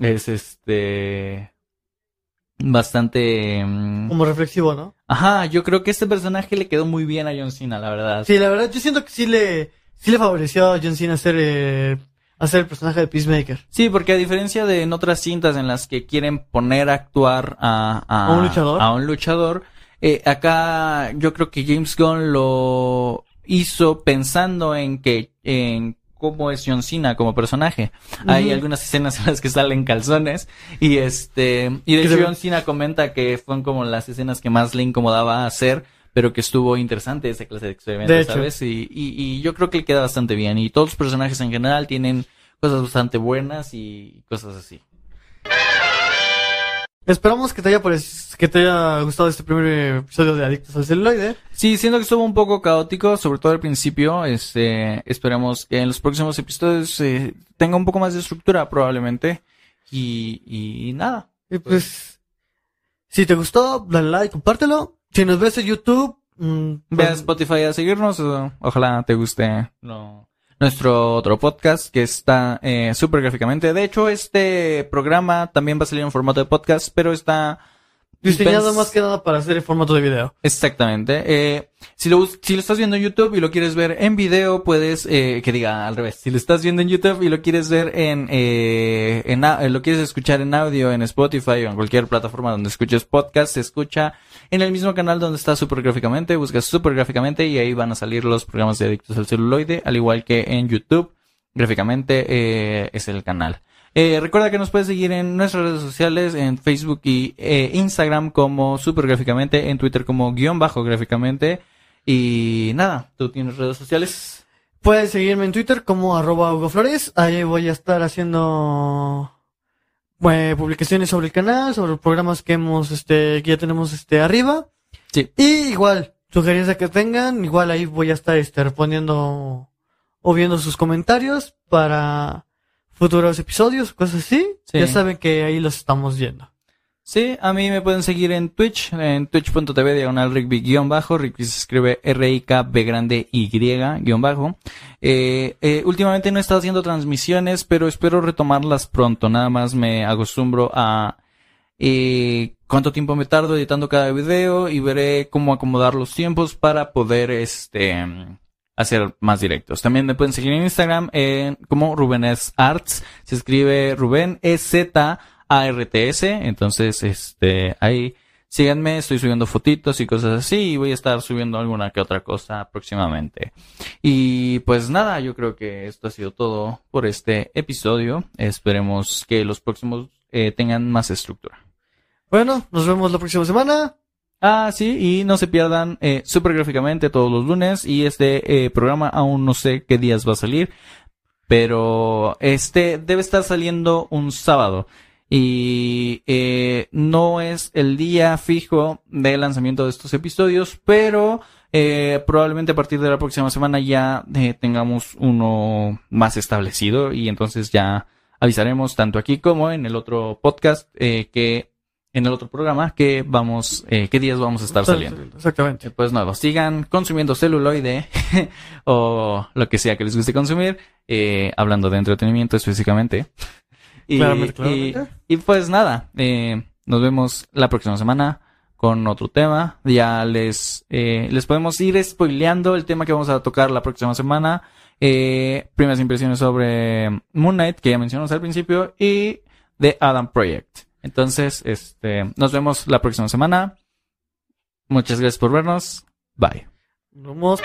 Speaker 1: es este bastante mm,
Speaker 2: Como reflexivo, ¿no?
Speaker 1: ajá yo creo que este personaje le quedó muy bien a John Cena la verdad
Speaker 2: Sí, la verdad, yo siento que sí le, sí le favoreció a John Cena hacer, eh, hacer el personaje de Peacemaker.
Speaker 1: Sí, porque a diferencia de en otras cintas en las que quieren poner a actuar a,
Speaker 2: ¿A un luchador?
Speaker 1: a un luchador, eh, acá yo creo que James Gunn lo hizo pensando en que, en cómo es John Cena como personaje. Hay algunas escenas en las que salen calzones y este, y de hecho John Cena comenta que fueron como las escenas que más le incomodaba hacer, pero que estuvo interesante esa clase de
Speaker 2: hecho.
Speaker 1: ¿sabes? Y, y, y yo creo que le queda bastante bien y todos los personajes en general tienen cosas bastante buenas y cosas así.
Speaker 2: Esperamos que te haya que te haya gustado este primer episodio de Adictos al Celuloide.
Speaker 1: Sí, siento que estuvo un poco caótico, sobre todo al principio. Este, esperemos que en los próximos episodios eh, tenga un poco más de estructura, probablemente. Y, y nada.
Speaker 2: Y pues, si te gustó, dale like, compártelo. Si nos ves en YouTube, mm,
Speaker 1: Ve a
Speaker 2: pues,
Speaker 1: Spotify a seguirnos. Ojalá te guste lo- nuestro otro podcast que está eh, súper gráficamente. De hecho, este programa también va a salir en formato de podcast, pero está
Speaker 2: diseñado más que nada para hacer en formato de video.
Speaker 1: Exactamente. Eh, si lo, si lo estás viendo en YouTube y lo quieres ver en video, puedes, eh, que diga al revés. Si lo estás viendo en YouTube y lo quieres ver en, eh, en eh, lo quieres escuchar en audio, en Spotify o en cualquier plataforma donde escuches podcast, se escucha en el mismo canal donde está Super Gráficamente, buscas Super Gráficamente y ahí van a salir los programas de Adictos al Celuloide, al igual que en YouTube. Gráficamente eh, es el canal. Eh, recuerda que nos puedes seguir en nuestras redes sociales, en Facebook y eh, Instagram como Super Gráficamente, en Twitter como guion bajo gráficamente. Y nada, ¿tú tienes redes sociales?
Speaker 2: Puedes seguirme en Twitter como arroba Hugo Flores. Ahí voy a estar haciendo eh, publicaciones sobre el canal, sobre los programas que hemos, este, que ya tenemos este arriba.
Speaker 1: Sí.
Speaker 2: Y igual, sugerencias que tengan, igual ahí voy a estar este, respondiendo o viendo sus comentarios para futuros episodios, cosas así.
Speaker 1: Sí.
Speaker 2: Ya saben que ahí los estamos viendo.
Speaker 1: Sí, a mí me pueden seguir en Twitch, en twitch.tv diagonal Rigby guion bajo, Rigby se escribe R-I-K-B grande Y guion bajo. Eh, eh, últimamente no he estado haciendo transmisiones, pero espero retomarlas pronto, nada más me acostumbro a eh, cuánto tiempo me tardo editando cada video y veré cómo acomodar los tiempos para poder este hacer más directos. También me pueden seguir en Instagram en, como Rubenes Arts. Se escribe Rubén E Z A R T S. Entonces, este, ahí síganme, estoy subiendo fotitos y cosas así y voy a estar subiendo alguna que otra cosa próximamente. Y pues nada, yo creo que esto ha sido todo por este episodio. Esperemos que los próximos eh, tengan más estructura.
Speaker 2: Bueno, nos vemos la próxima semana.
Speaker 1: Ah, sí, y no se pierdan eh, super gráficamente todos los lunes y este eh, programa aún no sé qué días va a salir, pero este debe estar saliendo un sábado. Y eh, no es el día fijo de lanzamiento de estos episodios, pero eh, probablemente a partir de la próxima semana ya eh, tengamos uno más establecido y entonces ya avisaremos tanto aquí como en el otro podcast eh, que en el otro programa que vamos, eh, qué días vamos a estar saliendo.
Speaker 2: Exactamente.
Speaker 1: Eh, Pues nada, sigan consumiendo celuloide (laughs) o lo que sea que les guste consumir, eh, hablando de entretenimiento específicamente. Y,
Speaker 2: Claramente,
Speaker 1: y-
Speaker 2: claramente.
Speaker 1: y pues nada, eh, nos vemos la próxima semana con otro tema. Ya les, eh, les podemos ir spoileando el tema que vamos a tocar la próxima semana. Eh, primeras impresiones sobre Moon Knight, que ya mencionamos al principio, y The Adam Project. Entonces, este, nos vemos la próxima semana. Muchas gracias por vernos. Bye.
Speaker 2: Nos.